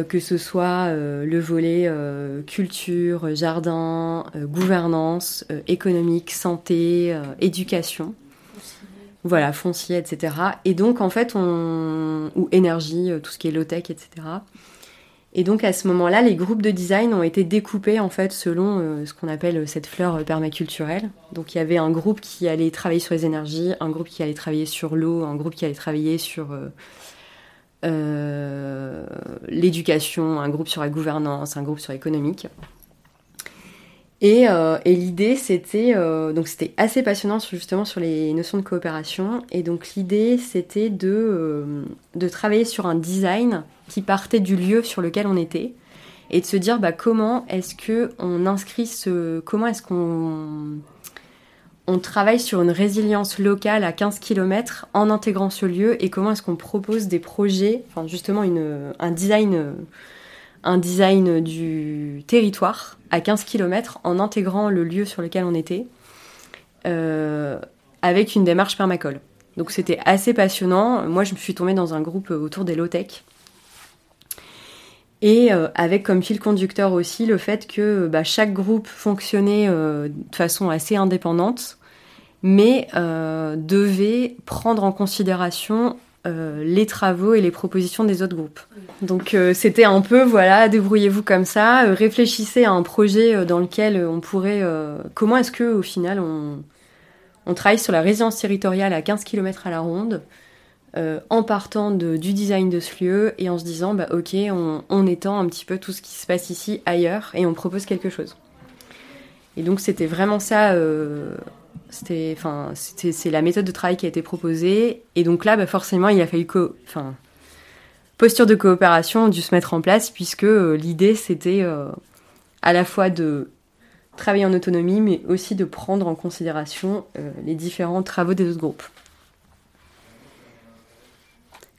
que ce soit le volet culture, jardin, gouvernance, économique, santé, éducation. Voilà, foncier, etc. Et donc, en fait, on. ou énergie, tout ce qui est low-tech, etc. Et donc à ce moment-là, les groupes de design ont été découpés en fait selon euh, ce qu'on appelle cette fleur permaculturelle. Donc il y avait un groupe qui allait travailler sur les énergies, un groupe qui allait travailler sur l'eau, un groupe qui allait travailler sur euh, euh, l'éducation, un groupe sur la gouvernance, un groupe sur l'économique. Et, et l'idée, c'était donc c'était assez passionnant justement sur les notions de coopération. Et donc l'idée, c'était de, de travailler sur un design qui partait du lieu sur lequel on était et de se dire bah, comment est-ce que on inscrit ce comment est-ce qu'on on travaille sur une résilience locale à 15 km en intégrant ce lieu et comment est-ce qu'on propose des projets, enfin justement une, un design un design du territoire à 15 km en intégrant le lieu sur lequel on était euh, avec une démarche permacole. Donc c'était assez passionnant. Moi je me suis tombée dans un groupe autour des low-tech et euh, avec comme fil conducteur aussi le fait que bah, chaque groupe fonctionnait euh, de façon assez indépendante, mais devait prendre en considération les travaux et les propositions des autres groupes. Donc c'était un peu, voilà, débrouillez-vous comme ça, réfléchissez à un projet dans lequel on pourrait... comment est-ce que au final on, on travaille sur la résidence territoriale à 15 km à la ronde euh, en partant du design de ce lieu et en se disant bah ok on, étend un petit peu tout ce qui se passe ici ailleurs et on propose quelque chose. Et donc c'était vraiment ça, euh, c'était enfin c'est la méthode de travail qui a été proposée. Et donc là bah, forcément il a fallu enfin posture de coopération dû se mettre en place puisque euh, l'idée c'était à la fois de travailler en autonomie mais aussi de prendre en considération les différents travaux des autres groupes.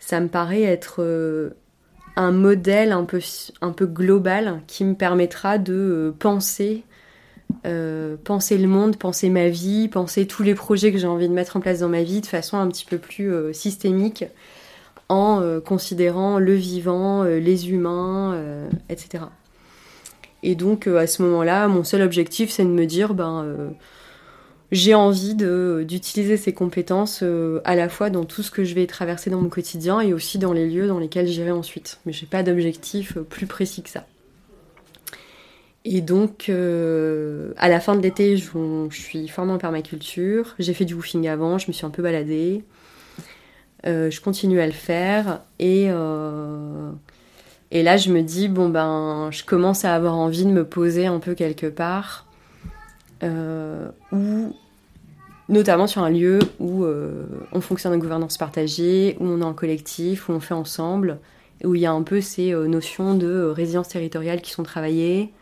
Ça me paraît être euh, un modèle un peu, global qui me permettra de euh, penser, euh, penser le monde, penser ma vie, penser tous les projets que j'ai envie de mettre en place dans ma vie de façon un petit peu plus systémique en considérant le vivant, les humains, etc. Et donc à ce moment-là, mon seul objectif, c'est de me dire, ben j'ai envie d'utiliser ces compétences euh, à la fois dans tout ce que je vais traverser dans mon quotidien et aussi dans les lieux dans lesquels j'irai ensuite. Mais j'ai pas d'objectif euh, plus précis que ça. Et donc, euh, à la fin de l'été, je, suis formée en permaculture. J'ai fait du woofing avant, je me suis un peu baladée. je continue à le faire. Et, et là, je me dis, bon, ben, je commence à avoir envie de me poser un peu quelque part euh, ou notamment sur un lieu où euh, on fonctionne en gouvernance partagée, où on est en collectif, où on fait ensemble, où il y a un peu ces euh, notions de résilience territoriale qui sont travaillées,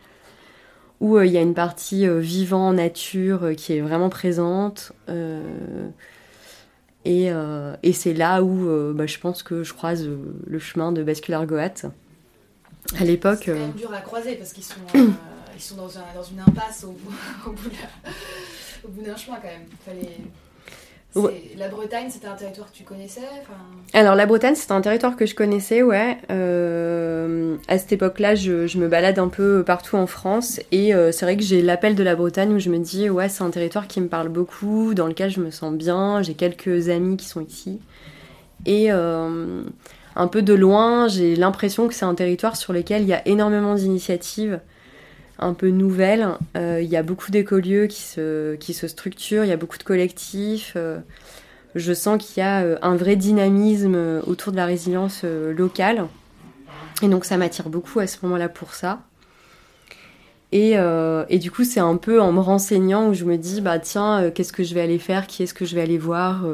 où il y a une partie vivant, nature, qui est vraiment présente. et, et c'est là où bah, je pense que je croise le chemin de Bascular Goat. À l'époque. C'est quand même dur à croiser parce qu'ils sont ils sont dans, une impasse au, bout, d'un chemin quand même. La Bretagne, c'était un territoire que tu connaissais Alors la Bretagne, c'était un territoire que je connaissais, ouais. Euh, à cette époque-là, je, me balade un peu partout en France et euh, c'est vrai que j'ai l'appel de la Bretagne où je me dis, ouais, c'est un territoire qui me parle beaucoup, dans lequel je me sens bien, j'ai quelques amis qui sont ici. Et euh, un peu de loin, j'ai l'impression que c'est un territoire sur lequel il y a énormément d'initiatives un peu nouvelle. Euh, il y a beaucoup d'écolieux qui se, qui se structurent, il y a beaucoup de collectifs. Euh, je sens qu'il y a euh, un vrai dynamisme autour de la résilience locale. Et donc ça m'attire beaucoup à ce moment-là pour ça. Et, et du coup, c'est un peu en me renseignant où je me dis, bah tiens, qu'est-ce que je vais aller faire? Qui est-ce que je vais aller voir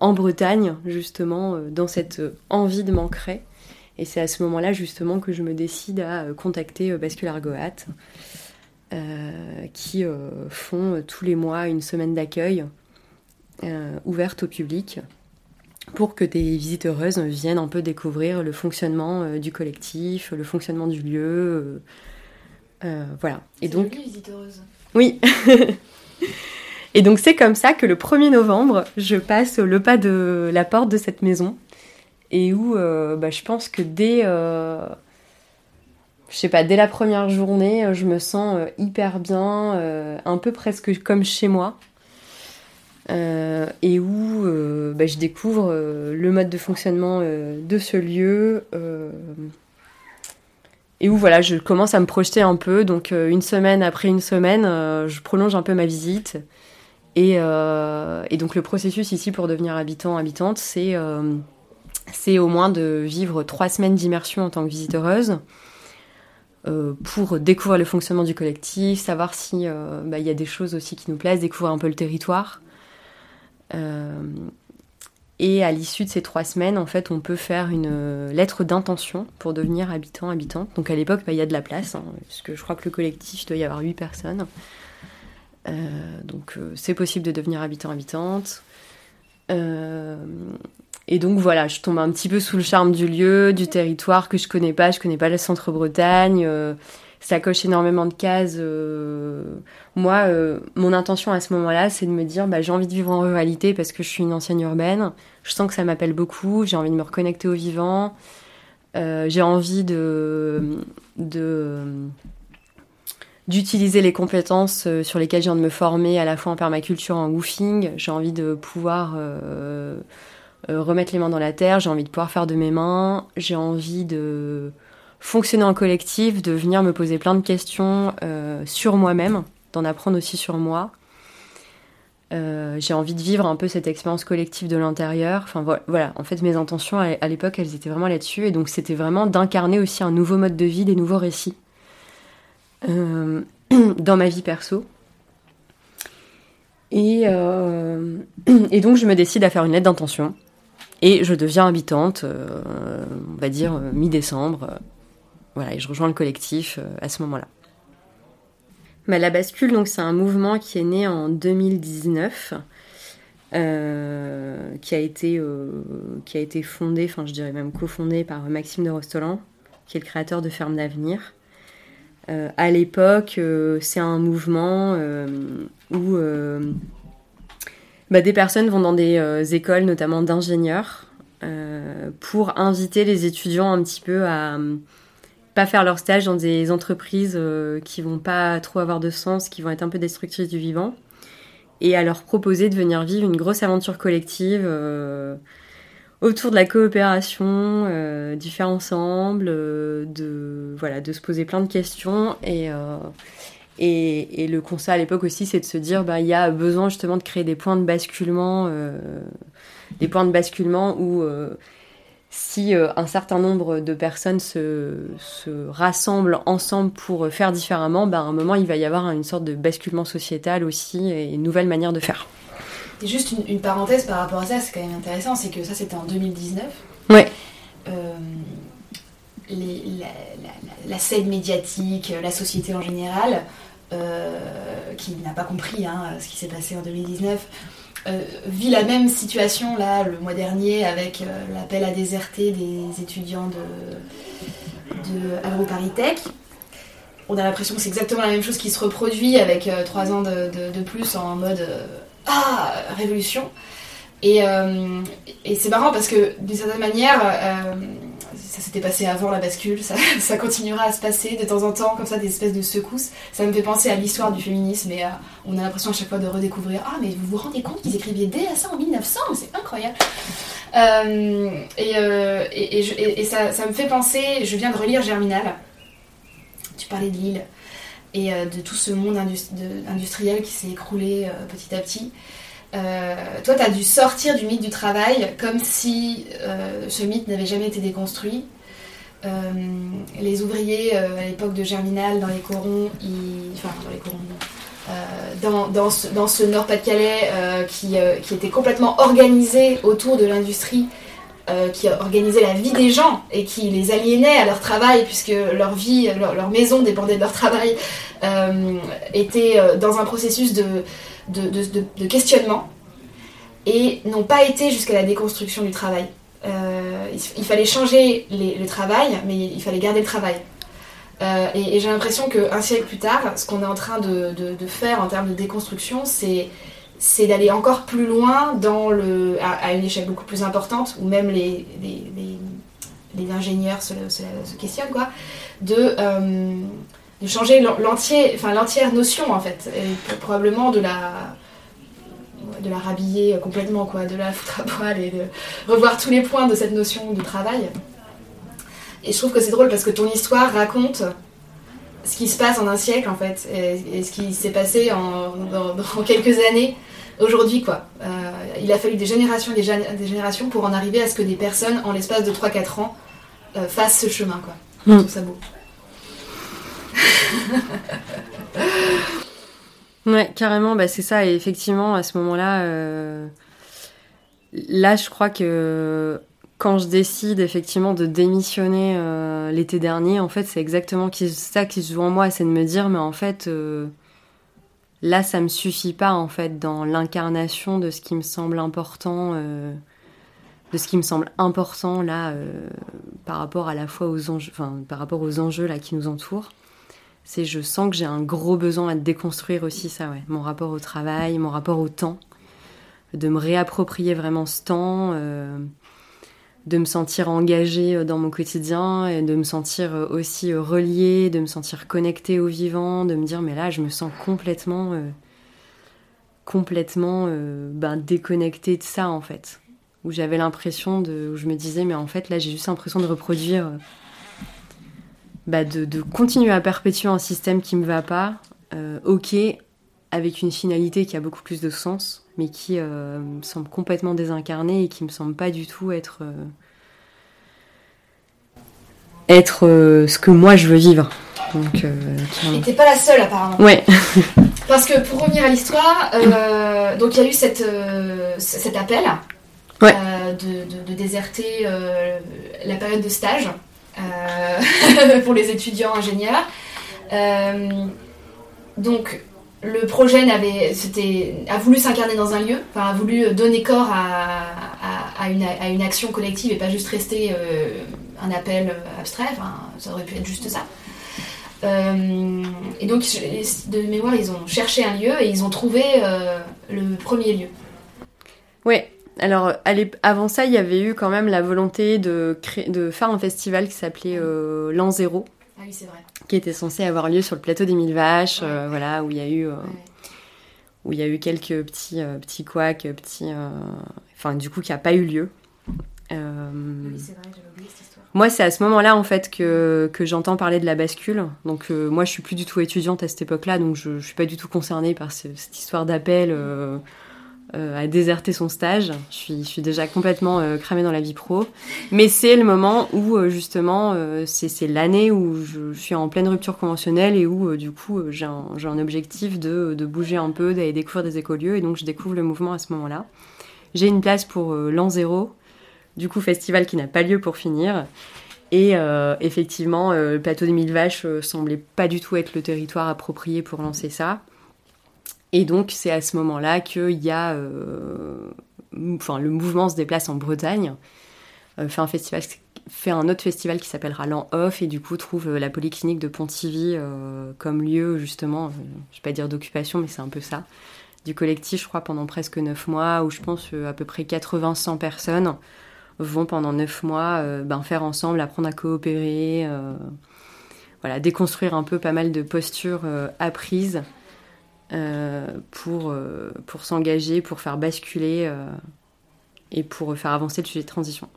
en Bretagne, justement, dans cette envie de m'ancrer? Et c'est à ce moment-là justement que je me décide à euh, contacter euh, Bascular Goat, euh, qui font tous les mois une semaine d'accueil ouverte au public pour que des visiteuses viennent un peu découvrir le fonctionnement du collectif, le fonctionnement du lieu. voilà. Et donc. Oui. Et donc c'est comme ça que le 1er novembre, je passe le pas de la porte de cette maison et où euh, bah, je pense que dès, euh, je sais pas, dès la première journée, euh, je me sens hyper bien, un peu presque comme chez moi. et où bah, je découvre le mode de fonctionnement de ce lieu et où voilà, je commence à me projeter un peu. Donc une semaine après une semaine, je prolonge un peu ma visite. Et, et, donc le processus ici pour devenir habitant, habitante, c'est c'est au moins de vivre trois semaines d'immersion en tant que visiteureuse euh, pour découvrir le fonctionnement du collectif, savoir si euh, bah, y a des choses aussi qui nous plaisent, découvrir un peu le territoire. Euh, et à l'issue de ces trois semaines, en fait, on peut faire une lettre d'intention pour devenir habitant, habitante. Donc à l'époque, bah, il y a de la place, hein, puisque je crois que le collectif, doit y avoir huit personnes. donc c'est possible de devenir habitant, habitante. Et donc voilà, je tombe un petit peu sous le charme du lieu, du territoire que je connais pas. Je connais pas le centre-Bretagne. Euh, ça coche énormément de cases. Euh. Moi, euh, mon intention à ce moment-là, c'est de me dire, bah, j'ai envie de vivre en ruralité parce que je suis une ancienne urbaine. Je sens que ça m'appelle beaucoup. J'ai envie de me reconnecter au vivant. j'ai envie de, d'utiliser les compétences sur lesquelles je viens de me former à la fois en permaculture en woofing. J'ai envie de pouvoir remettre les mains dans la terre, j'ai envie de pouvoir faire de mes mains, j'ai envie de fonctionner en collectif, de venir me poser plein de questions euh, sur moi-même, d'en apprendre aussi sur moi. Euh, j'ai envie de vivre un peu cette expérience collective de l'intérieur. Enfin voilà, en fait mes intentions à, l'époque elles étaient vraiment là-dessus et donc c'était vraiment d'incarner aussi un nouveau mode de vie, des nouveaux récits dans ma vie perso. Et donc je me décide à faire une lettre d'intention et je deviens habitante, euh, on va dire euh, mi-décembre. Euh, voilà, et je rejoins le collectif à ce moment-là. Bah, la bascule, donc c'est un mouvement qui est né en 2019, qui a été qui a été fondé, enfin je dirais même cofondé par Maxime de Rostolan, qui est le créateur de Ferme d'avenir. à l'époque, c'est un mouvement où bah, des personnes vont dans des euh, écoles, notamment d'ingénieurs, euh, pour inviter les étudiants un petit peu à euh, pas faire leur stage dans des entreprises qui vont pas trop avoir de sens, qui vont être un peu destructrices du vivant, et à leur proposer de venir vivre une grosse aventure collective autour de la coopération, du faire ensemble, de voilà, de se poser plein de questions et et, le constat à l'époque aussi, c'est de se dire, bah, il y a besoin justement de créer des points de basculement, euh, des points de basculement où euh, si euh, un certain nombre de personnes se, se, rassemblent ensemble pour faire différemment, bah, à un moment, il va y avoir une sorte de basculement sociétal aussi et une nouvelle manière de faire. Et juste une, parenthèse par rapport à ça, c'est quand même intéressant, c'est que ça c'était en 2019. Ouais. Les, la, la, la, scène médiatique, la société en général, qui n'a pas compris hein, ce qui s'est passé en 2019, euh, vit la même situation là le mois dernier avec euh, l'appel à déserter des étudiants de, de AgroParisTech. On a l'impression que c'est exactement la même chose qui se reproduit avec trois ans de, plus en mode Ah, révolution. Et c'est marrant parce que d'une certaine manière, ça s'était passé avant la bascule, ça, continuera à se passer de temps en temps, comme ça, des espèces de secousses. Ça me fait penser à l'histoire du féminisme et on a l'impression à chaque fois de redécouvrir Ah, mais vous vous rendez compte qu'ils écrivaient déjà ça en 1900 C'est incroyable euh, euh, Et, et, ça, me fait penser, je viens de relire Germinal, tu parlais de l'île et euh, de tout ce monde industriel qui s'est écroulé petit à petit. Euh, toi, tu as dû sortir du mythe du travail comme si euh, ce mythe n'avait jamais été déconstruit. Euh, les ouvriers à l'époque de Germinal dans les corons, dans ce, Nord-Pas-de-Calais qui, qui, était complètement organisé autour de l'industrie, qui organisait la vie des gens et qui les aliénait à leur travail puisque leur vie, leur, maison dépendait de leur travail, était dans un processus de, de, questionnement et n'ont pas été jusqu'à la déconstruction du travail. Euh, il, fallait changer le travail, mais il fallait garder le travail. Euh, et, j'ai l'impression qu'un siècle plus tard, ce qu'on est en train de, faire en termes de déconstruction, c'est d'aller encore plus loin dans le, à, une échelle beaucoup plus importante, où même les, ingénieurs se, questionnent, quoi, de, euh, de changer l'entier, enfin l'entière notion en fait, et probablement de la, de la rhabiller complètement, quoi, de la foutre à poil et de revoir tous les points de cette notion de travail. Et je trouve que c'est drôle parce que ton histoire raconte ce qui se passe en un siècle en fait, et, ce qui s'est passé en, dans, quelques années aujourd'hui quoi. Euh, il a fallu des générations et des, générations pour en arriver à ce que des personnes en l'espace de 3-4 ans euh, fassent ce chemin quoi. Je trouve ça beau. Ouais, carrément, bah c'est ça. Et effectivement, à ce moment-là, euh, là, je crois que quand je décide effectivement de démissionner euh, l'été dernier, en fait, c'est exactement ça qui se joue en moi, c'est de me dire, mais en fait, euh, là, ça me suffit pas, en fait, dans l'incarnation de ce qui me semble important, de ce qui me semble important là, par rapport à la fois aux enjeux, enfin, par rapport aux enjeux là qui nous entourent. C'est, je sens que j'ai un gros besoin à déconstruire aussi ça, ouais, mon rapport au travail, mon rapport au temps, de me réapproprier vraiment ce temps de me sentir engagée euh, dans mon quotidien et de me sentir euh, aussi euh, reliée, de me sentir connectée au vivant, de me dire mais là je me sens complètement complètement ben, déconnectée de ça en fait. Où j'avais l'impression de où je me disais mais en fait là j'ai juste l'impression de reproduire bah, de, continuer à perpétuer un système qui me va pas, ok, avec une finalité qui a beaucoup plus de sens, mais qui me semble complètement désincarné et qui me semble pas du tout être être euh, ce que moi je veux vivre. Donc, euh, Et t'es pas la seule apparemment. Ouais. Parce que pour revenir à l'histoire, euh, donc il y a eu cette, cet appel de, de, déserter la période de stage pour les étudiants ingénieurs. donc le projet a voulu s'incarner dans un lieu, enfin, a voulu donner corps à, une, action collective et pas juste rester un appel euh, abstrait, ça aurait pu être juste ça. Euh, et donc, de mémoire, ils ont cherché un lieu et ils ont trouvé euh, le premier lieu. Oui, alors avant ça, il y avait eu quand même la volonté de, créer, de faire un festival qui s'appelait L'An Zéro. Ah oui, c'est vrai. Qui était censé avoir lieu sur le plateau des Mille Vaches, voilà, où il y a eu. Où il y a eu quelques petits, petits couacs, petits. Enfin, du coup, qui n'a pas eu lieu. Oui, c'est vrai, j'avais oublié cette histoire. Moi, c'est à ce moment-là, en fait, que, que j'entends parler de la bascule. Donc, euh, moi, je suis plus du tout étudiante à cette époque-là, donc je, je suis pas du tout concernée par cette histoire d'appel euh, euh, à déserter son stage. Je suis, déjà complètement cramée dans la vie pro. Mais c'est le moment où, justement, c'est l'année où je, suis en pleine rupture conventionnelle et où, du coup, j'ai un, objectif de, de, bouger un peu, d'aller découvrir des écolieux. Et donc, je découvre le mouvement à ce moment-là. J'ai une place pour l'an zéro du coup, festival qui n'a pas lieu pour finir. Et euh, effectivement, euh, le plateau des Mille Vaches euh, semblait pas du tout être le territoire approprié pour lancer ça. Et donc, c'est à ce moment-là qu'il y a. Enfin, le mouvement se déplace en Bretagne, fait un festival fait un autre festival qui s'appellera l'An Off et du coup trouve la polyclinique de Pontivy comme lieu justement, je vais pas dire d'occupation mais c'est un peu ça, du collectif je crois pendant presque neuf mois où je pense à peu près 80-100 personnes vont pendant neuf mois euh, ben, faire ensemble, apprendre à coopérer, euh, voilà, déconstruire un peu pas mal de postures euh, apprises pour, pour s'engager, pour faire basculer et pour faire avancer le sujet de transition.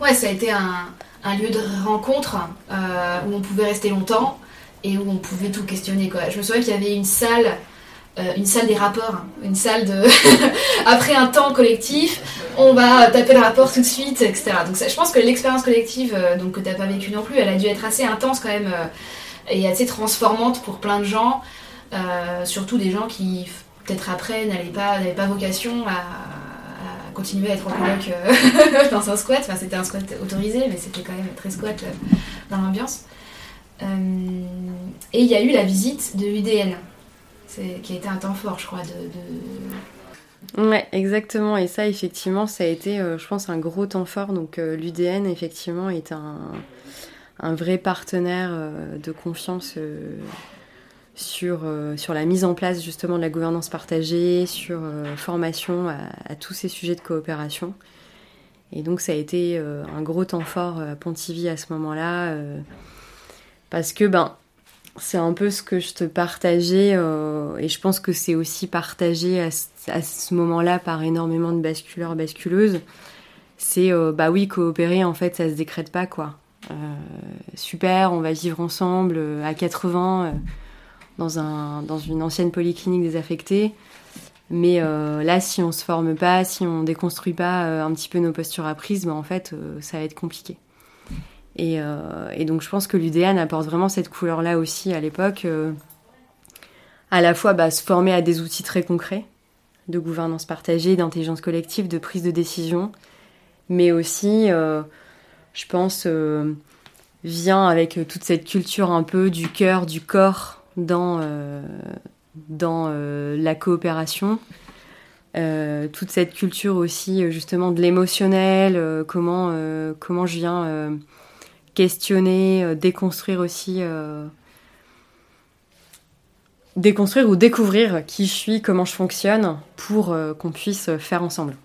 Ouais, ça a été un, un lieu de rencontre où on pouvait rester longtemps et où on pouvait tout questionner. Quoi. Je me souviens qu'il y avait une salle euh, une salle des rapports, une salle de après un temps collectif, on va taper le rapport tout de suite, etc. Donc je pense que l'expérience collective, euh, donc que t'as pas vécue non plus, elle a dû être assez intense quand même euh, et assez transformante pour plein de gens, surtout des gens qui peut-être après n'avaient pas pas vocation à, continuer à être en coloc dans un squat. Enfin c'était un squat autorisé, mais c'était quand même très squat dans l'ambiance. et il y a eu la visite de l'UDN qui a été un temps fort, je crois, de, Ouais, exactement. Et ça, effectivement, ça a été, euh, je pense, un gros temps fort. Donc, euh, l'UDN, effectivement, est un, un vrai partenaire euh, de confiance sur, sur la mise en place, justement, de la gouvernance partagée, sur formation à, tous ces sujets de coopération. Et donc, ça a été un gros temps fort à Pontivy à ce moment-là. parce que, ben, c'est un peu ce que je te partageais, et je pense que c'est aussi partagé à, à ce moment-là par énormément de basculeurs, basculeuses. C'est, bah oui, coopérer, en fait, ça se décrète pas, quoi. super, on va vivre ensemble à 80 dans, un, dans une ancienne polyclinique désaffectée. Mais euh, là, si on se forme pas, si on déconstruit pas euh, un petit peu nos postures apprises, ben, en fait, euh, ça va être compliqué. Et, et, donc, je pense que l'UDN apporte vraiment cette couleur-là aussi à l'époque. à la fois, bah, se former à des outils très concrets de gouvernance partagée, d'intelligence collective, de prise de décision, mais aussi, je pense, vient avec toute cette culture un peu du cœur, du corps, dans, euh, euh, la coopération. Euh, toute cette culture aussi justement de l'émotionnel, comment, comment je viens questionner, déconstruire aussi déconstruire ou découvrir qui je suis, comment je fonctionne, pour qu'on puisse faire ensemble.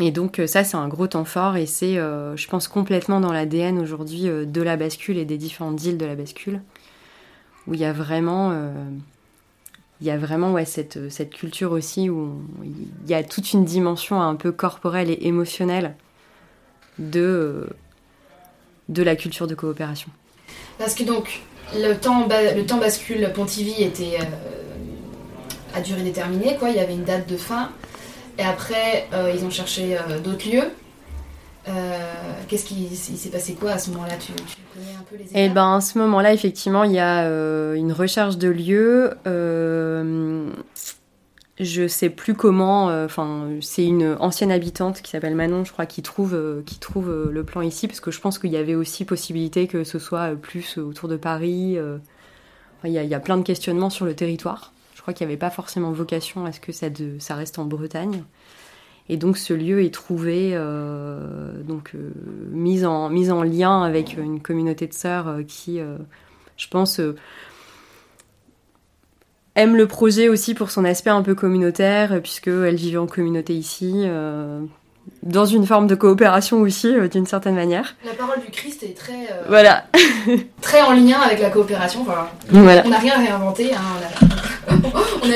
Et donc ça, c'est un gros temps fort et c'est, je pense, complètement dans l'ADN aujourd'hui de la bascule et des différentes îles de la bascule où il y a vraiment, euh, y a vraiment ouais, cette, cette culture aussi où il y a toute une dimension un peu corporelle et émotionnelle de, de la culture de coopération. Parce que donc, le temps, le temps bascule Pontivy était euh, à durée déterminée, quoi. il y avait une date de fin. Et après, euh, ils ont cherché d'autres lieux. Euh, qu'est-ce qui s'est passé quoi à ce moment-là? Tu, connais un peu les Eh ben, à ce moment-là, effectivement, il y a euh, une recherche de lieu. Euh, je sais plus comment. Euh, enfin, c'est une ancienne habitante qui s'appelle Manon, je crois, qui trouve, qui trouve le plan ici, parce que je pense qu'il y avait aussi possibilité que ce soit plus autour de Paris. Il y, y, a plein de questionnements sur le territoire. Je crois qu'il n'y avait pas forcément vocation à ce que ça, de, ça reste en Bretagne. Et donc ce lieu est trouvé, euh, donc euh, mis, en, mis en lien avec une communauté de sœurs euh, qui, je pense, aime le projet aussi pour son aspect un peu communautaire, puisqu'elle vivait en communauté ici, dans une forme de coopération aussi, d'une certaine manière. La parole du Christ est très, voilà. très en lien avec la coopération. Voilà. On n'a rien réinventé. Hein, on a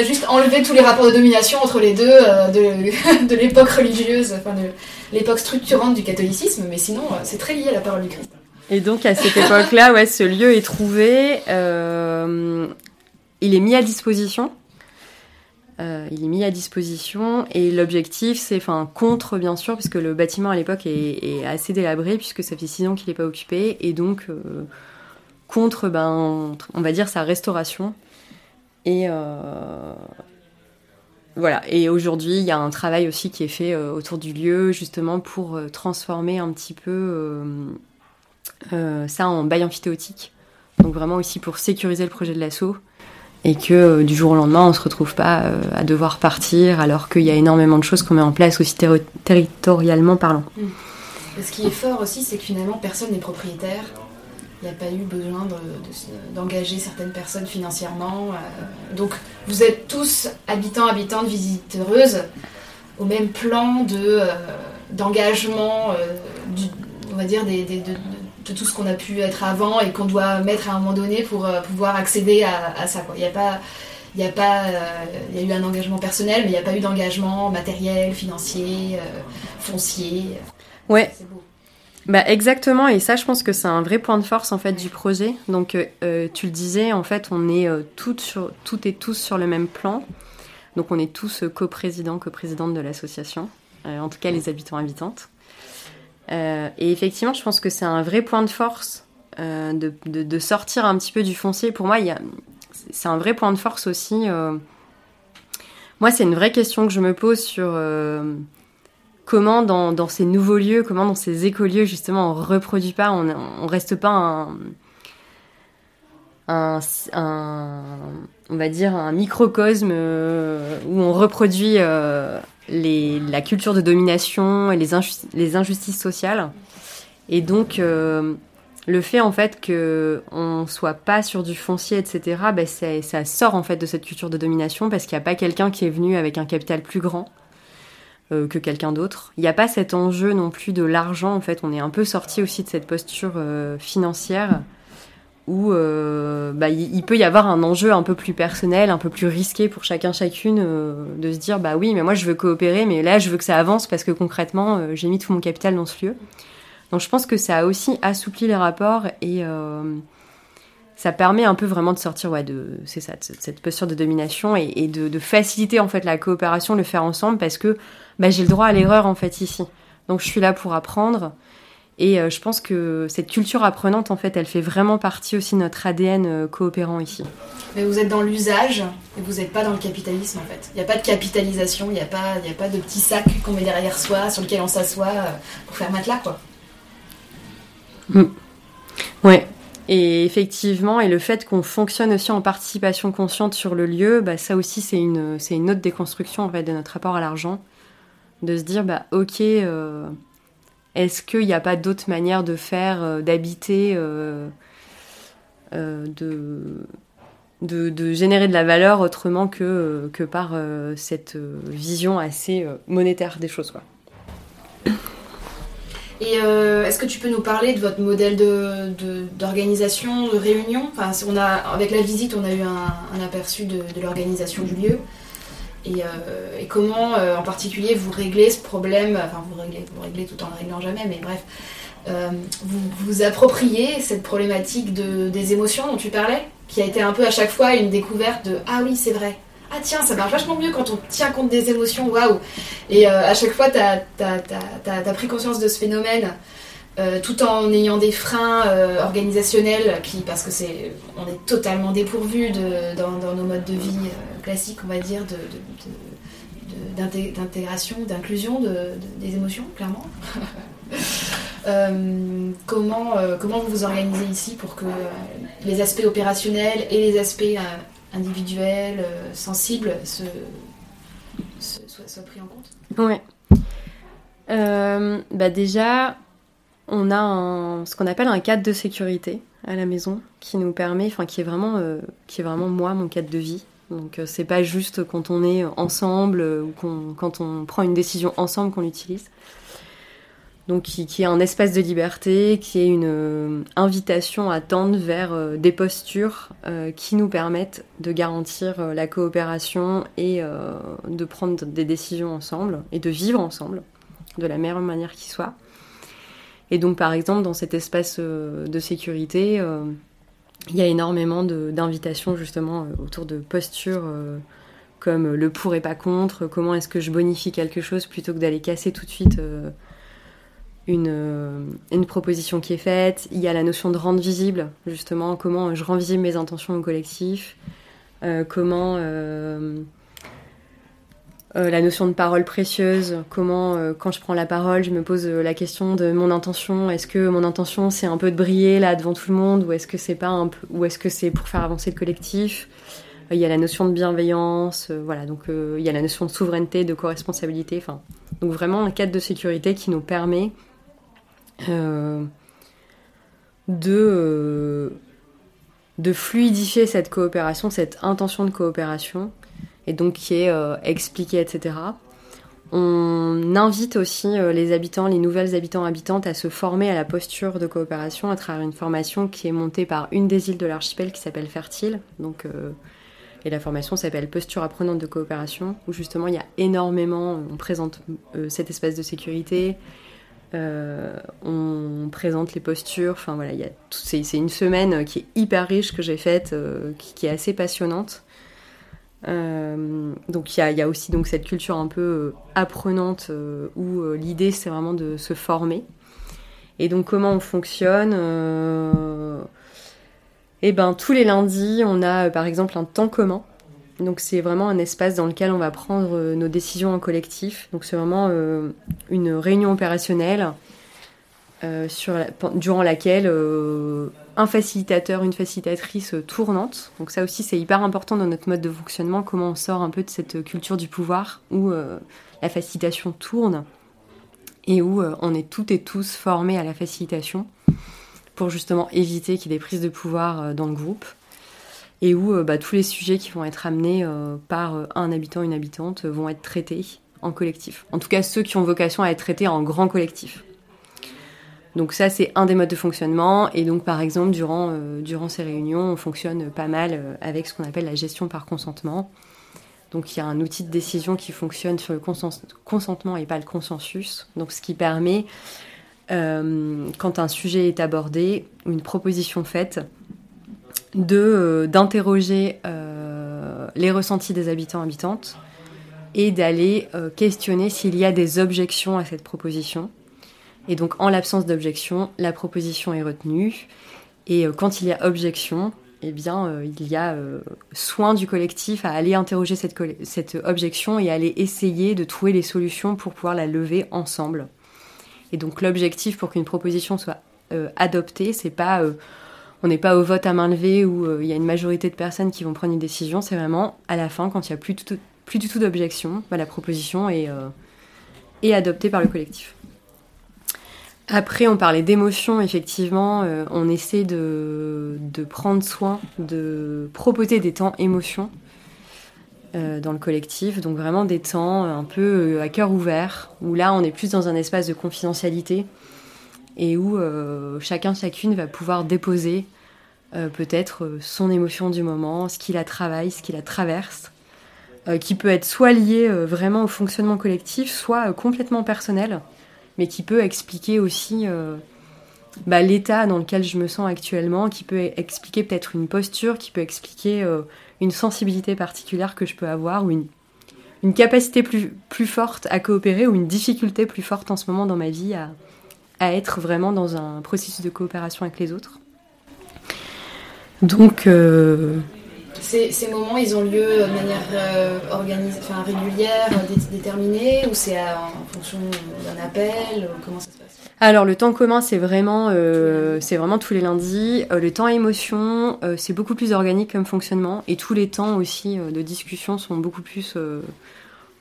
juste enlevé tous les rapports de domination entre les deux euh, de, l'époque religieuse, enfin de l'époque structurante du catholicisme, mais sinon euh, c'est très lié à la parole du Christ. Et donc à cette époque-là, ouais, ce lieu est trouvé, euh, il est mis à disposition. il est mis à disposition et l'objectif c'est, enfin contre bien sûr, puisque le bâtiment à l'époque est, assez délabré puisque ça fait six ans qu'il n'est pas occupé et donc contre, ben, on va dire sa restauration et euh, voilà. Et aujourd'hui, il y a un travail aussi qui est fait euh, autour du lieu, justement pour euh, transformer un petit peu ça en bail amphithéotique. Donc vraiment aussi pour sécuriser le projet de l'assaut et que du jour au lendemain, on ne se retrouve pas à devoir partir alors qu'il y a énormément de choses qu'on met en place aussi territorialement parlant. Mmh. Ce qui est fort aussi, c'est que finalement, personne n'est propriétaire n'y a pas eu besoin d'engager certaines personnes financièrement. Euh. donc vous êtes tous habitants, habitantes, visiteuses au même plan de euh, d'engagement, euh, on va dire de, tout ce qu'on a pu être avant et qu'on doit mettre à un moment donné pour pouvoir accéder à, ça. Il n'y a pas il y a pas il y a eu un engagement personnel mais il n'y a pas eu d'engagement matériel financier foncier ouais bah exactement, et ça je pense que c'est un vrai point de force en fait du projet. Donc euh, euh, tu le disais, en fait on est euh, toutes, sur, toutes et tous sur le même plan. Donc on est tous coprésidents, coprésidentes de l'association, en tout cas les habitants habitantes. et effectivement je pense que c'est un vrai point de force de, de, de, sortir un petit peu du foncier. Pour moi c'est un vrai point de force aussi. moi c'est une vraie question que je me pose sur comment dans, ces nouveaux lieux, comment dans ces écolieux justement on reproduit pas, on, on reste pas un, on va dire un microcosme euh, où on reproduit euh, la culture de domination et les, les injustices sociales. Et donc euh, le fait en fait que on soit pas sur du foncier, etc. Ben, ça sort en fait de cette culture de domination parce qu'il n'y a pas quelqu'un qui est venu avec un capital plus grand euh, que quelqu'un d'autre. Il n'y a pas cet enjeu non plus de l'argent, en fait. On est un peu sorti aussi de cette posture euh, financière où euh, bah, il, peut y avoir un enjeu un peu plus personnel, un peu plus risqué pour chacun chacune de se dire bah oui mais moi je veux coopérer mais là je veux que ça avance parce que concrètement j'ai mis tout mon capital dans ce lieu. Donc je pense que ça a aussi assoupli les rapports et ça permet un peu vraiment de sortir ouais, de ça cette posture de domination et, de, faciliter en fait la coopération, le faire ensemble parce que bah, j'ai le droit à l'erreur en fait ici. Donc je suis là pour apprendre et euh, je pense que cette culture apprenante, en fait, elle fait vraiment partie aussi de notre ADN euh, coopérant ici. Mais vous êtes dans l'usage et vous n'êtes pas dans le capitalisme, en fait. Il n'y a pas de capitalisation, il n'y a, pas, a pas de petit sac qu'on met derrière soi, sur lequel on s'assoit euh, pour faire matelas, quoi. Mm. Ouais. Et effectivement, et le fait qu'on fonctionne aussi en participation consciente sur le lieu, bah, ça aussi, c'est une, une autre déconstruction, en fait, de notre rapport à l'argent. De se dire, bah, ok... Est-ce qu'il n'y a pas d'autre manière de faire, euh, d'habiter, euh, euh, de, générer de la valeur autrement que, par cette vision assez monétaire des choses quoi. Et est-ce que tu peux nous parler de votre modèle d'organisation, de, réunion? Enfin, on a, Avec la visite, on a eu un, aperçu de l'organisation du lieu. Euh, et, comment euh, en particulier vous réglez ce problème, enfin vous réglez, vous réglez tout en ne réglant jamais, mais bref, euh, vous vous appropriez cette problématique de, des émotions dont tu parlais, qui a été un peu à chaque fois une découverte de ah oui c'est vrai, ah tiens ça marche vachement mieux quand on tient compte des émotions, waouh. Et à chaque fois tu pris conscience de ce phénomène euh, tout en ayant des freins euh, organisationnels qui parce que c'est on est totalement dépourvu de, dans, nos modes de vie euh, classiques on va dire d'intégration d'inclusion des émotions clairement. Comment comment vous vous organisez ici pour que les aspects opérationnels et les aspects individuels sensibles se, soient, pris en compte? Ouais. Bah déjà on a ce qu'on appelle un cadre de sécurité à la maison qui nous permet, enfin qui est vraiment, euh, qui est vraiment moi mon cadre de vie. Donc euh, c'est pas juste quand on est ensemble euh, ou quand on prend une décision ensemble qu'on l'utilise. Donc qui, qui, est un espace de liberté, qui est une invitation à tendre vers des postures qui nous permettent de garantir la coopération et de prendre des décisions ensemble et de vivre ensemble de la meilleure manière qui soit. Et donc, par exemple, dans cet espace euh, de sécurité, euh, il y a énormément d'invitations justement euh, autour de postures comme le pour et pas contre, comment est-ce que je bonifie quelque chose plutôt que d'aller casser tout de suite une, une, proposition qui est faite. Il y a la notion de rendre visible, justement, comment je rends visible mes intentions au collectif, comment la notion de parole précieuse, comment euh, quand je prends la parole, je me pose euh, la question de mon intention. Est-ce que mon intention c'est un peu de briller là devant tout le monde, ou est-ce que c'est pas un peu, ou est-ce que c'est pour faire avancer le collectif? Il y a la notion de bienveillance, voilà. Donc il y a la notion de souveraineté, de co-responsabilité. Enfin, donc vraiment un cadre de sécurité qui nous permet de de fluidifier cette coopération, cette intention de coopération et donc qui est euh, expliqué, etc. On invite aussi euh, les habitants, les nouvelles habitants habitantes à se former à la posture de coopération à travers une formation qui est montée par une des îles de l'archipel qui s'appelle Fertile. Donc, euh, et la formation s'appelle Posture apprenante de coopération, où justement il y a énormément, on présente cet espace de sécurité, on présente les postures, enfin voilà, c'est, une semaine qui est hyper riche que j'ai faite, qui, est assez passionnante. Euh, donc il y, a, aussi donc cette culture un peu euh, apprenante euh, où l'idée c'est vraiment de se former. Et donc comment on fonctionne Eh ben tous les lundis on a par exemple un temps commun. Donc c'est vraiment un espace dans lequel on va prendre nos décisions en collectif. Donc c'est vraiment une réunion opérationnelle sur durant laquelle un facilitateur, une facilitatrice tournante. Donc ça aussi c'est hyper important dans notre mode de fonctionnement, comment on sort un peu de cette culture du pouvoir où euh, la facilitation tourne et où euh, on est toutes et tous formés à la facilitation pour justement éviter qu'il y ait des prises de pouvoir euh, dans le groupe et où bah, tous les sujets qui vont être amenés par un habitant, une habitante vont être traités en collectif. En tout cas ceux qui ont vocation à être traités en grand collectif. Donc ça, c'est un des modes de fonctionnement. Et donc, par exemple, durant, durant ces réunions, on fonctionne pas mal avec ce qu'on appelle la gestion par consentement. Donc il y a un outil de décision qui fonctionne sur le consentement et pas le consensus. Donc ce qui permet, quand un sujet est abordé, une proposition faite, d'interroger les ressentis des habitants habitantes et d'aller euh, questionner s'il y a des objections à cette proposition. Et donc en l'absence d'objection, la proposition est retenue. Et euh, quand il y a objection, eh bien, euh, il y a soin du collectif à aller interroger cette, objection et aller essayer de trouver les solutions pour pouvoir la lever ensemble. Et donc l'objectif pour qu'une proposition soit adoptée, c'est pas on n'est pas au vote à main levée où il y a une majorité de personnes qui vont prendre une décision, c'est vraiment à la fin, quand il n'y a plus, tout, plus du tout d'objection, bah, la proposition euh, est, adoptée par le collectif. Après, on parlait d'émotion, effectivement, euh, on essaie de, prendre soin, de proposer des temps émotion euh, dans le collectif, donc vraiment des temps un peu à cœur ouvert, où là on est plus dans un espace de confidentialité et où chacun, chacune va pouvoir déposer peut-être son émotion du moment, ce qui la travaille, ce qui la traverse, euh, qui peut être soit lié euh, vraiment au fonctionnement collectif, soit euh, complètement personnel, mais qui peut expliquer aussi bah, l'état dans lequel je me sens actuellement, qui peut expliquer peut-être une posture, qui peut expliquer une sensibilité particulière que je peux avoir, ou une, capacité plus, plus forte à coopérer, ou une difficulté plus forte en ce moment dans ma vie à, à être vraiment dans un processus de coopération avec les autres. Donc, ces, moments, ils ont lieu de manière euh, enfin, régulière, déterminée, ou c'est en fonction d'un appel passe? Alors le temps commun c'est vraiment euh, c'est vraiment tous les lundis. Euh, le temps émotion c'est beaucoup plus organique comme fonctionnement et tous les temps aussi de discussion sont beaucoup plus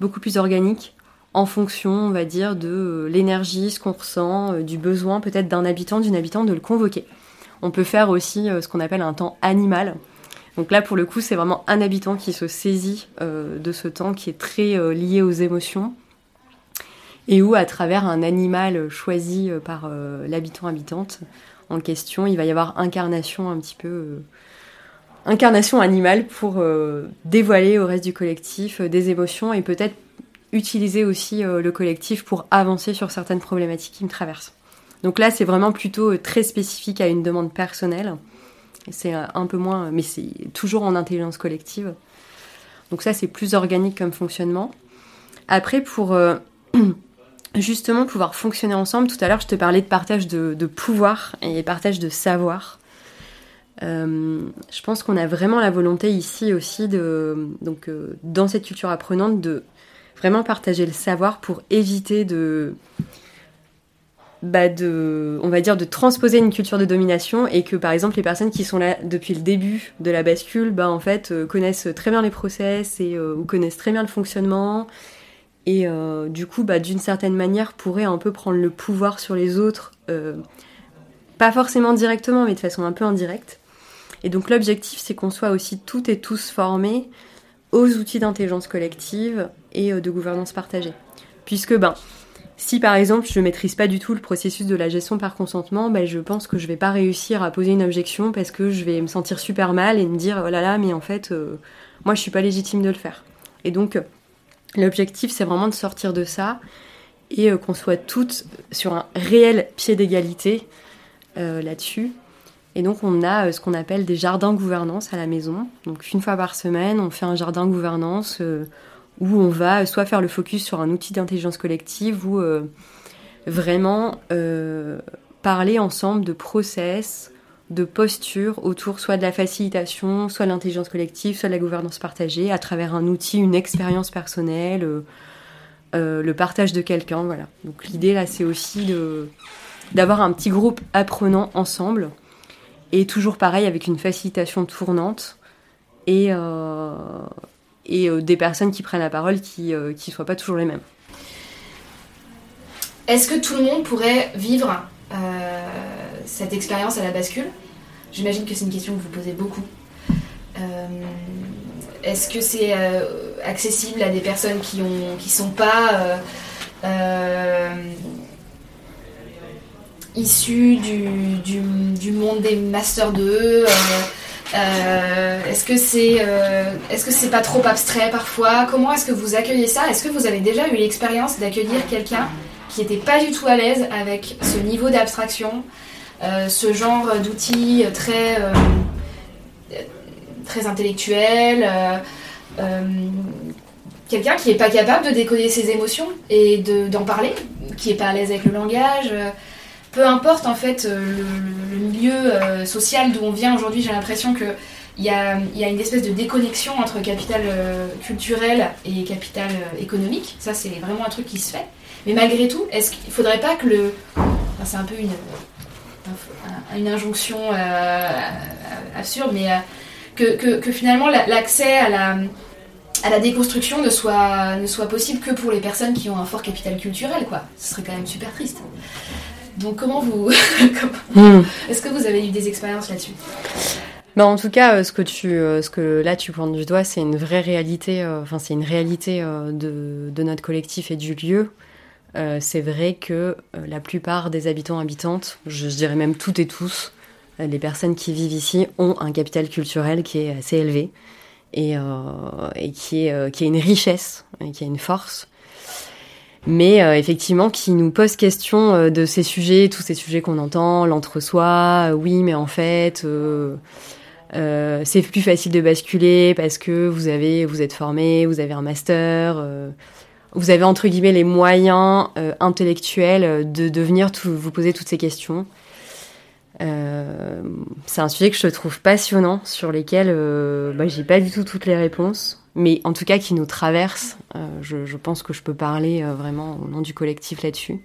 beaucoup plus organiques en fonction on va dire de l'énergie, ce qu'on ressent, du besoin peut-être d'un habitant d'une habitante de le convoquer. On peut faire aussi ce qu'on appelle un temps animal. Donc là, pour le coup, c'est vraiment un habitant qui se saisit euh, de ce temps qui est très euh, lié aux émotions et où, à travers un animal choisi euh, par l'habitant habitante en question, il va y avoir incarnation un petit peu incarnation animale pour dévoiler au reste du collectif des émotions et peut-être utiliser aussi le collectif pour avancer sur certaines problématiques qui me traversent. Donc là, c'est vraiment plutôt très spécifique à une demande personnelle. C'est un peu moins, mais c'est toujours en intelligence collective. Donc ça, c'est plus organique comme fonctionnement. Après, pour euh, justement pouvoir fonctionner ensemble, tout à l'heure, je te parlais de partage de, pouvoir et partage de savoir. Euh, je pense qu'on a vraiment la volonté ici aussi de, donc euh, dans cette culture apprenante, de vraiment partager le savoir pour éviter de bah de, on va dire, de transposer une culture de domination et que par exemple les personnes qui sont là depuis le début de la bascule, bah en fait euh, connaissent très bien les process et euh, ou connaissent très bien le fonctionnement et euh, du coup, bah, d'une certaine manière, pourraient un peu prendre le pouvoir sur les autres, pas forcément directement, mais de façon un peu indirecte. Et donc l'objectif, c'est qu'on soit aussi toutes et tous formés aux outils d'intelligence collective et de gouvernance partagée. Puisque, ben, si par exemple je ne maîtrise pas du tout le processus de la gestion par consentement, ben, je pense que je vais pas réussir à poser une objection parce que je vais me sentir super mal et me dire oh là là mais en fait euh, moi je suis pas légitime de le faire. Et donc l'objectif c'est vraiment de sortir de ça et euh, qu'on soit toutes sur un réel pied d'égalité euh, là-dessus. Et donc on a ce qu'on appelle des jardins gouvernance à la maison. Donc une fois par semaine on fait un jardin gouvernance où on va soit faire le focus sur un outil d'intelligence collective ou euh, vraiment euh, parler ensemble de process, de posture autour soit de la facilitation, soit de l'intelligence collective, soit de la gouvernance partagée, à travers un outil, une expérience personnelle, euh, le partage de quelqu'un. Voilà. Donc l'idée là, c'est aussi d'avoir un petit groupe apprenant ensemble, et toujours pareil avec une facilitation tournante. Et, et euh, des personnes qui prennent la parole qui ne euh, soient pas toujours les mêmes. Est-ce que tout le monde pourrait vivre euh, cette expérience à la bascule? J'imagine que c'est une question que vous posez beaucoup. Est-ce que c'est accessible à des personnes qui ne qui sont pas issus du, du, monde des Masters 2 Est-ce que c'est est-ce que c'est pas trop abstrait parfois? Comment est-ce que vous accueillez ça? Est-ce que vous avez déjà eu l'expérience d'accueillir quelqu'un qui n'était pas du tout à l'aise avec ce niveau d'abstraction, ce genre d'outils très très intellectuel quelqu'un qui n'est pas capable de décoder ses émotions et d'en parler, qui n'est pas à l'aise avec le langage. Euh, peu importe en fait euh, le, milieu euh, social d'où on vient aujourd'hui, j'ai l'impression qu'il y a, y a une espèce de déconnexion entre capital culturel et capital économique. Ça, c'est vraiment un truc qui se fait. Mais malgré tout, est-ce qu'il ne faudrait pas que le. c'est un peu une, injonction absurde, mais que, que, que, finalement l'accès à la à la déconstruction ne soit, ne soit possible que pour les personnes qui ont un fort capital culturel, quoi. Ce serait quand même super triste. Donc comment vous... Hmm. Est-ce que vous avez eu des expériences là-dessus? Bah en tout cas, euh, ce que tu, euh, ce que là tu pointes du doigt, c'est une vraie réalité. Euh, enfin, c'est une réalité de, de, notre collectif et du lieu. c'est vrai que la plupart des habitants habitantes, je, je, dirais même toutes et tous, les personnes qui vivent ici ont un capital culturel qui est assez élevé et, euh, et qui, est, qui est une richesse, et qui a une force mais euh, effectivement qui nous pose question de ces sujets, tous ces sujets qu'on entend, l'entre-soi, oui mais en fait c'est plus facile de basculer parce que vous avez, vous êtes formé, vous avez un master, vous avez entre guillemets les moyens intellectuels de, de venir vous poser toutes ces questions. Euh, c'est un sujet que je trouve passionnant, sur lesquels euh, bah, j'ai pas du tout toutes les réponses, mais en tout cas qui nous traverse. Euh, je, pense que je peux parler euh, vraiment au nom du collectif là-dessus,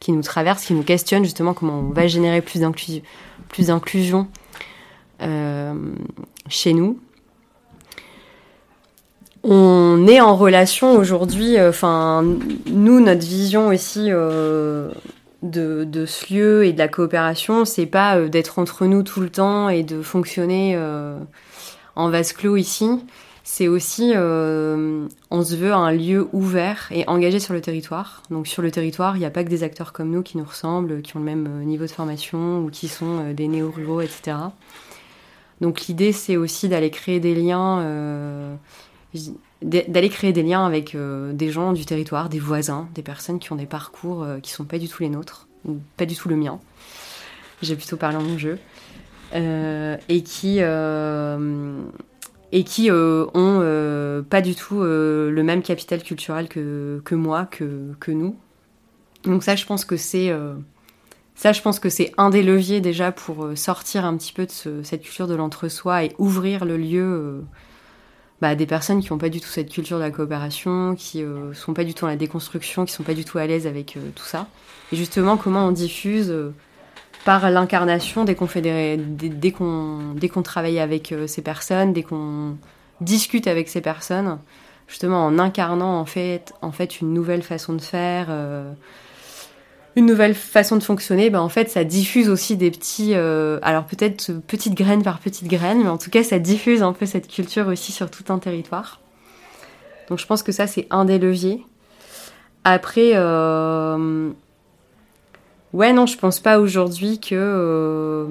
qui nous traverse, qui nous questionne justement comment on va générer plus d'inclusion chez nous. On est en relation aujourd'hui, enfin, nous, notre vision aussi de, ce lieu et de la coopération, c'est pas euh, d'être entre nous tout le temps et de fonctionner euh, en vase clos ici. C'est aussi, euh, on se veut un lieu ouvert et engagé sur le territoire. Donc sur le territoire, il n'y a pas que des acteurs comme nous qui nous ressemblent, qui ont le même niveau de formation ou qui sont des néo-ruraux, etc. Donc l'idée, c'est aussi d'aller créer des liens d'aller créer des liens avec euh, des gens du territoire, des voisins, des personnes qui ont des parcours qui euh, qui sont pas du tout les nôtres, ou pas du tout le mien. J'ai plutôt parlé en mon jeu. Euh, et qui, et qui ont pas du tout le même capital culturel que, moi, que, nous. Donc ça, je pense que c'est ça, je pense que c'est un des leviers déjà pour sortir un petit peu de cette culture de l'entre-soi et ouvrir le lieu bah, des personnes qui n'ont pas du tout cette culture de la coopération, qui euh, sont pas du tout dans la déconstruction, qui sont pas du tout à l'aise avec euh, tout ça. Et justement, comment on diffuse euh, par l'incarnation dès qu'on dès, dès qu'on travaille avec ces personnes, dès qu'on discute avec ces personnes, justement en incarnant en fait en fait une nouvelle façon de faire une nouvelle façon de fonctionner, ben en fait, ça diffuse aussi des petits, euh, alors peut-être petites graines par petites graines, mais en tout cas, ça diffuse un peu cette culture aussi sur tout un territoire. Donc, je pense que ça, c'est un des leviers. Après, euh... ouais, non, je pense pas aujourd'hui que euh,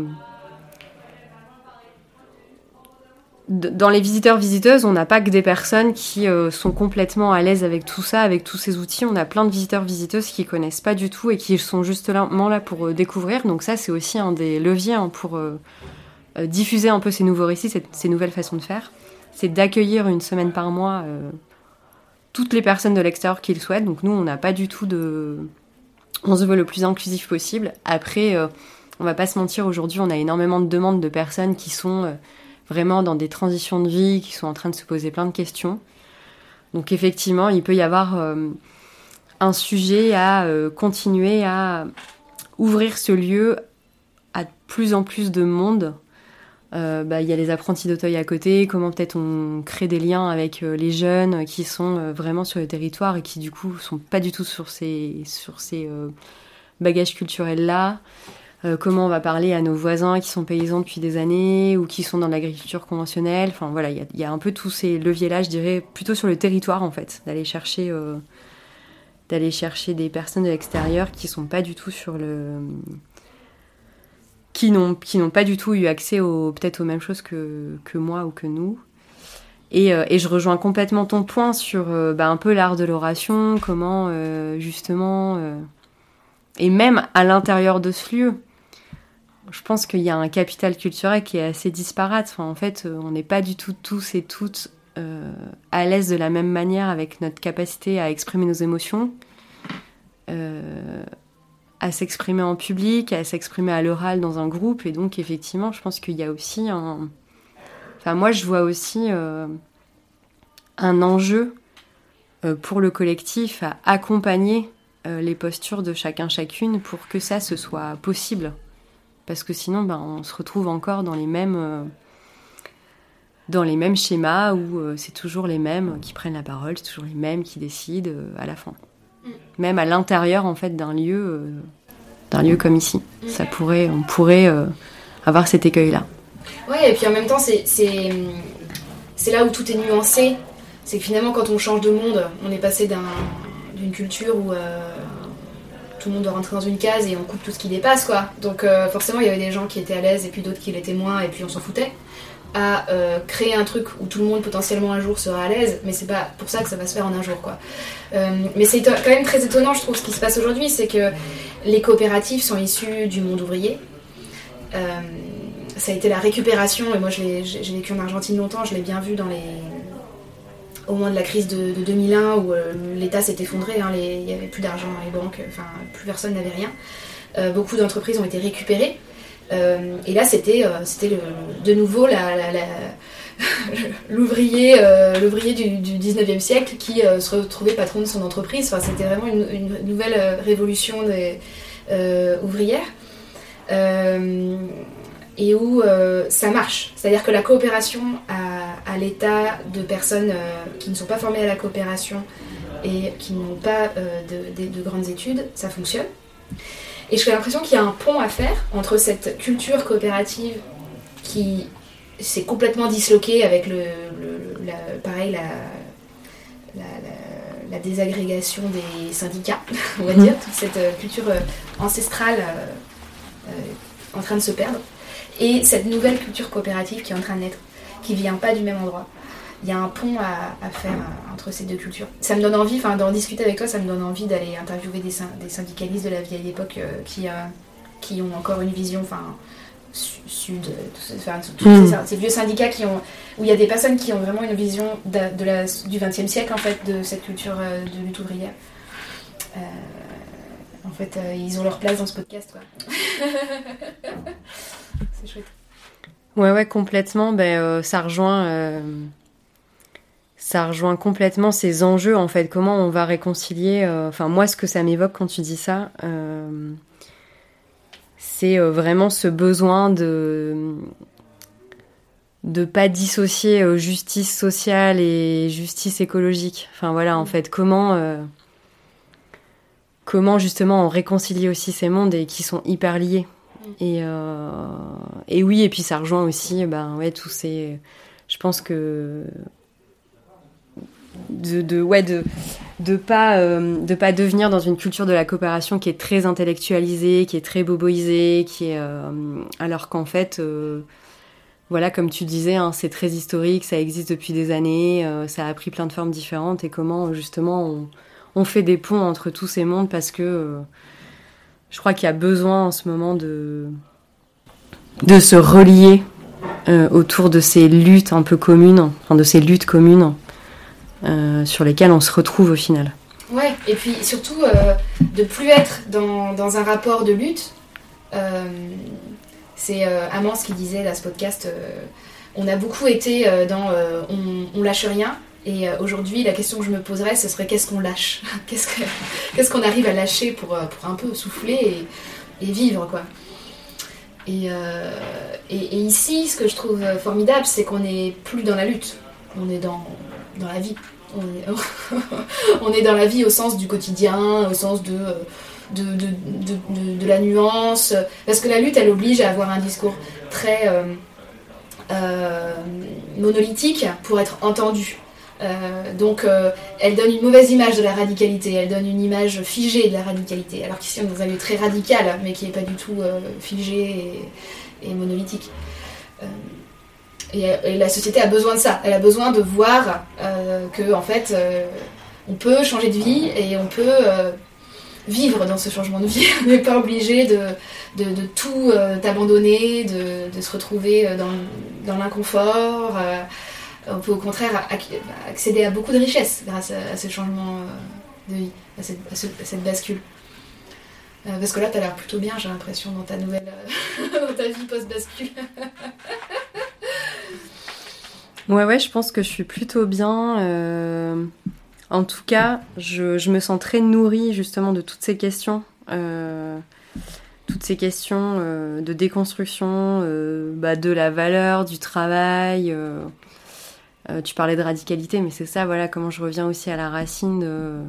dans les visiteurs visiteuses, on n'a pas que des personnes qui euh, sont complètement à l'aise avec tout ça, avec tous ces outils. On a plein de visiteurs visiteuses qui connaissent pas du tout et qui sont justement là pour euh, découvrir. Donc ça, c'est aussi un des leviers hein, pour diffuser un peu ces nouveaux récits, ces, nouvelles façons de faire. C'est d'accueillir une semaine par mois toutes les personnes de l'extérieur qui le souhaitent. Donc nous, on n'a pas du tout de, on se veut le plus inclusif possible. Après, on va pas se mentir. Aujourd'hui, on a énormément de demandes de personnes qui sont vraiment dans des transitions de vie, qui sont en train de se poser plein de questions. Donc effectivement, il peut y avoir euh, un sujet à euh, continuer à ouvrir ce lieu à plus en plus de monde. Euh, bah, il y a les apprentis d'Auteuil à côté, comment peut-être on crée des liens avec les jeunes qui sont vraiment sur le territoire et qui du coup sont pas du tout sur ces, sur ces bagages culturels là. Euh, comment on va parler à nos voisins qui sont paysans depuis des années ou qui sont dans l'agriculture conventionnelle. Enfin voilà, il y, a un peu tous ces leviers-là, je dirais, plutôt sur le territoire en fait, d'aller chercher, euh, d'aller chercher des personnes de l'extérieur qui sont pas du tout sur le qui n'ont qui n'ont pas du tout eu accès aux peut-être aux mêmes choses que, que moi ou que nous. Et, euh, et je rejoins complètement ton point sur euh, bah, un peu l'art de l'oration, comment euh, justement, et même à l'intérieur de ce lieu, je pense qu'il y a un capital culturel qui est assez disparate. En fait, on n'est pas du tout tous et toutes à l'aise de la même manière avec notre capacité à exprimer nos émotions à s'exprimer en public, à s'exprimer à l'oral dans un groupe. Et donc, effectivement, je pense qu'il y a aussi un. Enfin, moi, je vois aussi euh, un enjeu euh, pour le collectif à accompagner euh, les postures de chacun, chacune pour que ça, se soit possible. Parce que sinon, ben, on se retrouve encore dans les mêmes. dans les mêmes schémas où c'est toujours les mêmes qui prennent la parole, c'est toujours les mêmes qui décident à la fin même à l'intérieur en fait d'un lieu, euh, d'un lieu comme ici. Ça pourrait, on pourrait euh, avoir cet écueil-là. Ouais, et puis en même temps, c'est, c'est, là où tout est nuancé. C'est que finalement, quand on change de monde, on est passé d'une culture où euh, tout le monde doit rentrer dans une case et on coupe tout ce qui dépasse, quoi. Donc forcément, il y avait des gens qui étaient à l'aise et puis d'autres qui l'étaient moins et puis on s'en foutait à euh, créer un truc où tout le monde potentiellement un jour sera à l'aise, mais c'est pas pour ça que ça va se faire en un jour quoi. Euh, mais c'est quand même très étonnant, je trouve, ce qui se passe aujourd'hui, c'est que les coopératives sont issues du monde ouvrier. Euh, ça a été la récupération, et moi j'ai vécu en Argentine longtemps, je l'ai bien vu dans les au moment de la crise de, 2001 où l'État s'est effondré, hein, il n'y avait plus d'argent dans les banques, enfin plus personne n'avait rien. beaucoup d'entreprises ont été récupérées. Euh, et là, c'était euh, de nouveau l'ouvrier euh, l'ouvrier du, du, 19e siècle qui se retrouvait patron de son entreprise. Enfin, c'était vraiment une, nouvelle révolution des, ouvrières. et où ça marche. C'est-à-dire que la coopération à, l'état de personnes qui ne sont pas formées à la coopération et qui n'ont pas de, grandes études, ça fonctionne. Et j'ai l'impression qu'il y a un pont à faire entre cette culture coopérative qui s'est complètement disloquée avec le, pareil, la, la, désagrégation des syndicats, on va dire, toute cette euh, culture euh, ancestrale euh, en train de se perdre, et cette nouvelle culture coopérative qui est en train de naître, qui vient pas du même endroit il y a un pont à, faire euh, entre ces deux cultures. Ça me donne envie, enfin d'en discuter avec toi, ça me donne envie d'aller interviewer des, des, syndicalistes de la vieille époque euh, qui, euh, qui ont encore une vision, enfin sud, enfin, tous mm. ces, vieux syndicats qui ont, où il y a des personnes qui ont vraiment une vision de, la, du XXe siècle en fait de cette culture de lutte ouvrière. en fait, ils ont leur place dans ce podcast, quoi. C'est chouette. Ouais, ouais, complètement. Ben, ça rejoint ça rejoint complètement ces enjeux en fait. Comment on va réconcilier. Euh, enfin, moi, ce que ça m'évoque quand tu dis ça, euh, c'est euh, vraiment ce besoin de de pas dissocier justice sociale et justice écologique. Enfin voilà, en fait, comment comment justement on réconcilie aussi ces mondes et qui sont hyper liés. Et, et oui, et puis ça rejoint aussi, ben ouais, tous ces. Je pense que de, de, ouais, de, de pas euh, de pas devenir dans une culture de la coopération qui est très intellectualisée, qui est très boboisée, qui est euh, alors qu'en fait euh, voilà comme tu disais hein, c'est très historique, ça existe depuis des années, ça a pris plein de formes différentes et comment justement on, on, fait des ponts entre tous ces mondes parce que je crois qu'il y a besoin en ce moment de de se relier autour de ces luttes un peu communes, enfin de ces luttes communes sur lesquels on se retrouve au final. Ouais, et puis surtout euh, de plus être dans, dans, un rapport de lutte. Euh, c'est Amans qui disait dans ce podcast on a beaucoup été dans on, lâche rien. Et aujourd'hui, la question que je me poserais, ce serait qu'est-ce qu'on lâche? Qu'est-ce qu'on arrive à lâcher pour, pour, un peu souffler et, et vivre, quoi? Et, et, et, ici, ce que je trouve formidable, c'est qu'on n'est plus dans la lutte, on est dans, dans la vie. On est, dans la vie au sens du quotidien, au sens de, la nuance. Parce que la lutte, elle oblige à avoir un discours très euh, euh, monolithique pour être entendu. donc elle donne une mauvaise image de la radicalité, elle donne une image figée de la radicalité, alors qu'ici on est dans un lieu très radical, mais qui n'est pas du tout figé et, monolithique. Et, la société a besoin de ça, elle a besoin de voir que en fait on peut changer de vie et on peut vivre dans ce changement de vie. On n'est pas obligé de, tout euh, abandonner, de, se retrouver euh, dans, l'inconfort. Euh, on peut au contraire accéder à beaucoup de richesses grâce à, ce changement de vie, à cette, cette bascule. parce que là, tu as l'air plutôt bien, j'ai l'impression, dans ta nouvelle. dans ta vie post-bascule. ouais, ouais, je pense que je suis plutôt bien. En tout cas, je, me sens très nourrie justement de toutes ces questions. Euh, toutes ces questions euh, de déconstruction euh, bah, de la valeur, du travail. tu parlais de radicalité, mais c'est ça, voilà, comment je reviens aussi à la racine de,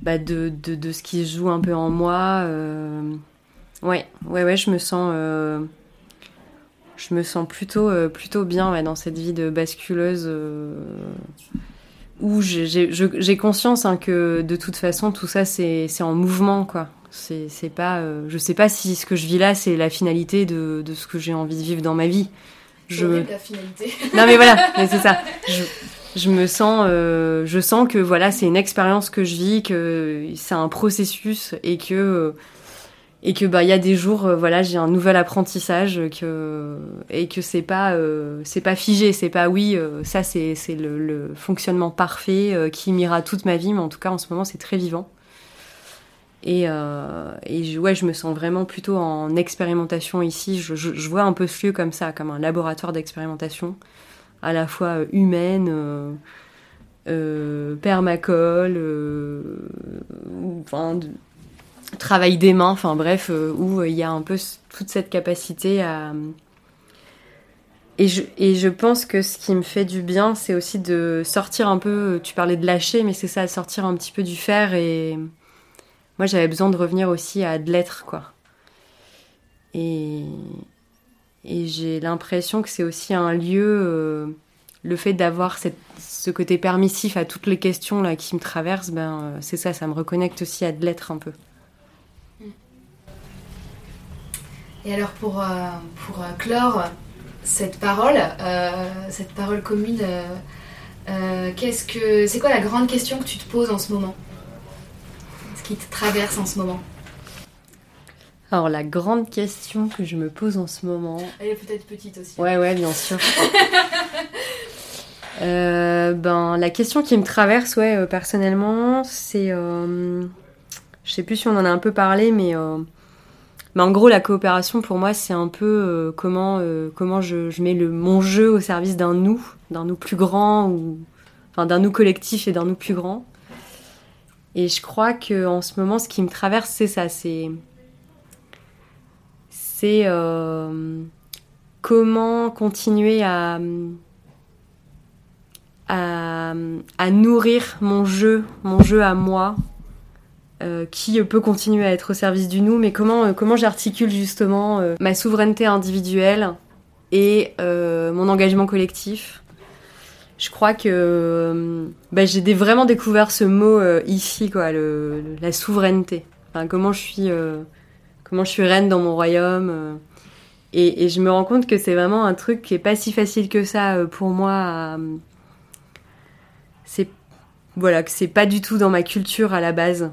bah, de, de, ce qui se joue un peu en moi. Ouais, ouais, ouais, je me sens je me sens plutôt, plutôt bien dans cette vie de basculeuse où j'ai conscience hein, que de toute façon tout ça c'est en mouvement quoi. C'est pas, euh, je sais pas si ce que je vis là c'est la finalité de, de, ce que j'ai envie de vivre dans ma vie. Je la finalité. non mais voilà, c'est ça. Je, je, me sens, euh, je sens que voilà c'est une expérience que je vis, que c'est un processus et que et que bah il y a des jours euh, voilà j'ai un nouvel apprentissage que et que c'est pas euh, c'est pas figé c'est pas oui euh, ça c'est c'est le, le, fonctionnement parfait qui m'ira toute ma vie mais en tout cas en ce moment c'est très vivant. Et, et je, ouais je me sens vraiment plutôt en expérimentation ici. Je, je, je vois un peu ce lieu comme ça comme un laboratoire d'expérimentation à la fois humaine permacole enfin travail des mains, enfin bref, euh, où euh, il y a un peu toute cette capacité à... Et je, et je pense que ce qui me fait du bien, c'est aussi de sortir un peu, tu parlais de lâcher, mais c'est ça, sortir un petit peu du fer et moi j'avais besoin de revenir aussi à de l'être, quoi. Et, et j'ai l'impression que c'est aussi un lieu, euh, le fait d'avoir ce côté permissif à toutes les questions là qui me traversent, ben c'est ça, ça me reconnecte aussi à de l'être un peu. Et alors pour, euh, pour euh, clore cette parole, euh, cette parole commune, qu'est-ce que c'est quoi la grande question que tu te poses en ce moment? Ce qui te traverse en ce moment? Alors la grande question que je me pose en ce moment. Elle est peut-être petite aussi. Ouais ouais bien sûr. ben la question qui me traverse ouais personnellement c'est je sais plus si on en a un peu parlé mais mais en gros, la coopération, pour moi, c'est un peu euh, comment, euh, comment je, mets le, mon jeu au service d'un nous, d'un nous plus grand, ou enfin, d'un nous collectif et d'un nous plus grand. Et je crois que en ce moment, ce qui me traverse, c'est ça, c'est c'est euh, comment continuer à, à, à nourrir mon jeu, mon jeu à moi, euh, qui peut continuer à être au service du nous, mais comment, euh, comment j'articule justement euh, ma souveraineté individuelle et mon engagement collectif. Je crois que bah, j'ai vraiment découvert ce mot ici, quoi, la souveraineté. Comment je suis, comment je suis reine dans mon royaume. Et, je me rends compte que c'est vraiment un truc qui est pas si facile que ça pour moi. c'est voilà c'est pas du tout dans ma culture à la base.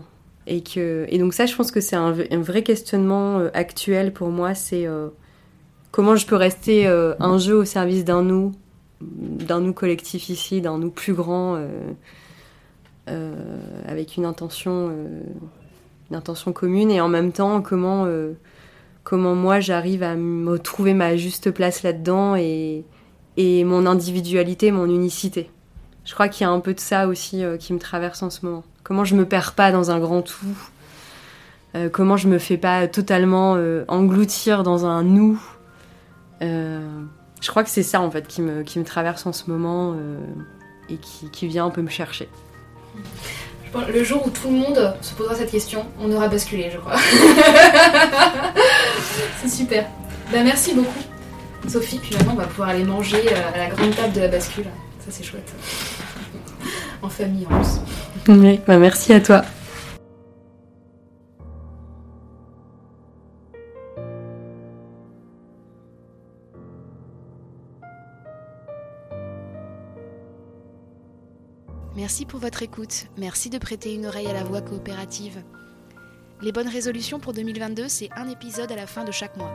Et, que, et donc ça, je pense que c'est un, vrai questionnement euh, actuel pour moi, c'est euh, comment je peux rester euh, un jeu au service d'un nous, d'un nous collectif ici, d'un nous plus grand, avec une intention, une intention commune, et en même temps, comment, comment moi j'arrive à me trouver ma juste place là-dedans et, et mon individualité, mon unicité. Je crois qu'il y a un peu de ça aussi qui me traverse en ce moment. Comment je me perds pas dans un grand tout euh, Comment je me fais pas totalement euh, engloutir dans un nous euh, Je crois que c'est ça en fait qui me, traverse en ce moment et qui, vient un peu me chercher. Le jour où tout le monde se posera cette question, on aura basculé, je crois. c'est super. Ben, merci beaucoup, Sophie. Puis maintenant, on va pouvoir aller manger à la grande table de la bascule. Ça c'est chouette. en famille en plus. Bah merci à toi. Merci pour votre écoute. Merci de prêter une oreille à la voix coopérative. Les bonnes résolutions pour 2022, c'est un épisode à la fin de chaque mois.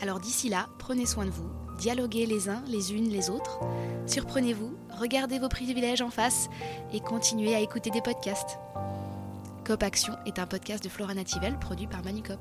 Alors d'ici là, prenez soin de vous, dialoguez les uns, les unes, les autres, surprenez-vous, regardez vos privilèges en face et continuez à écouter des podcasts. Cop Action est un podcast de Flora Nativelle produit par Manucop.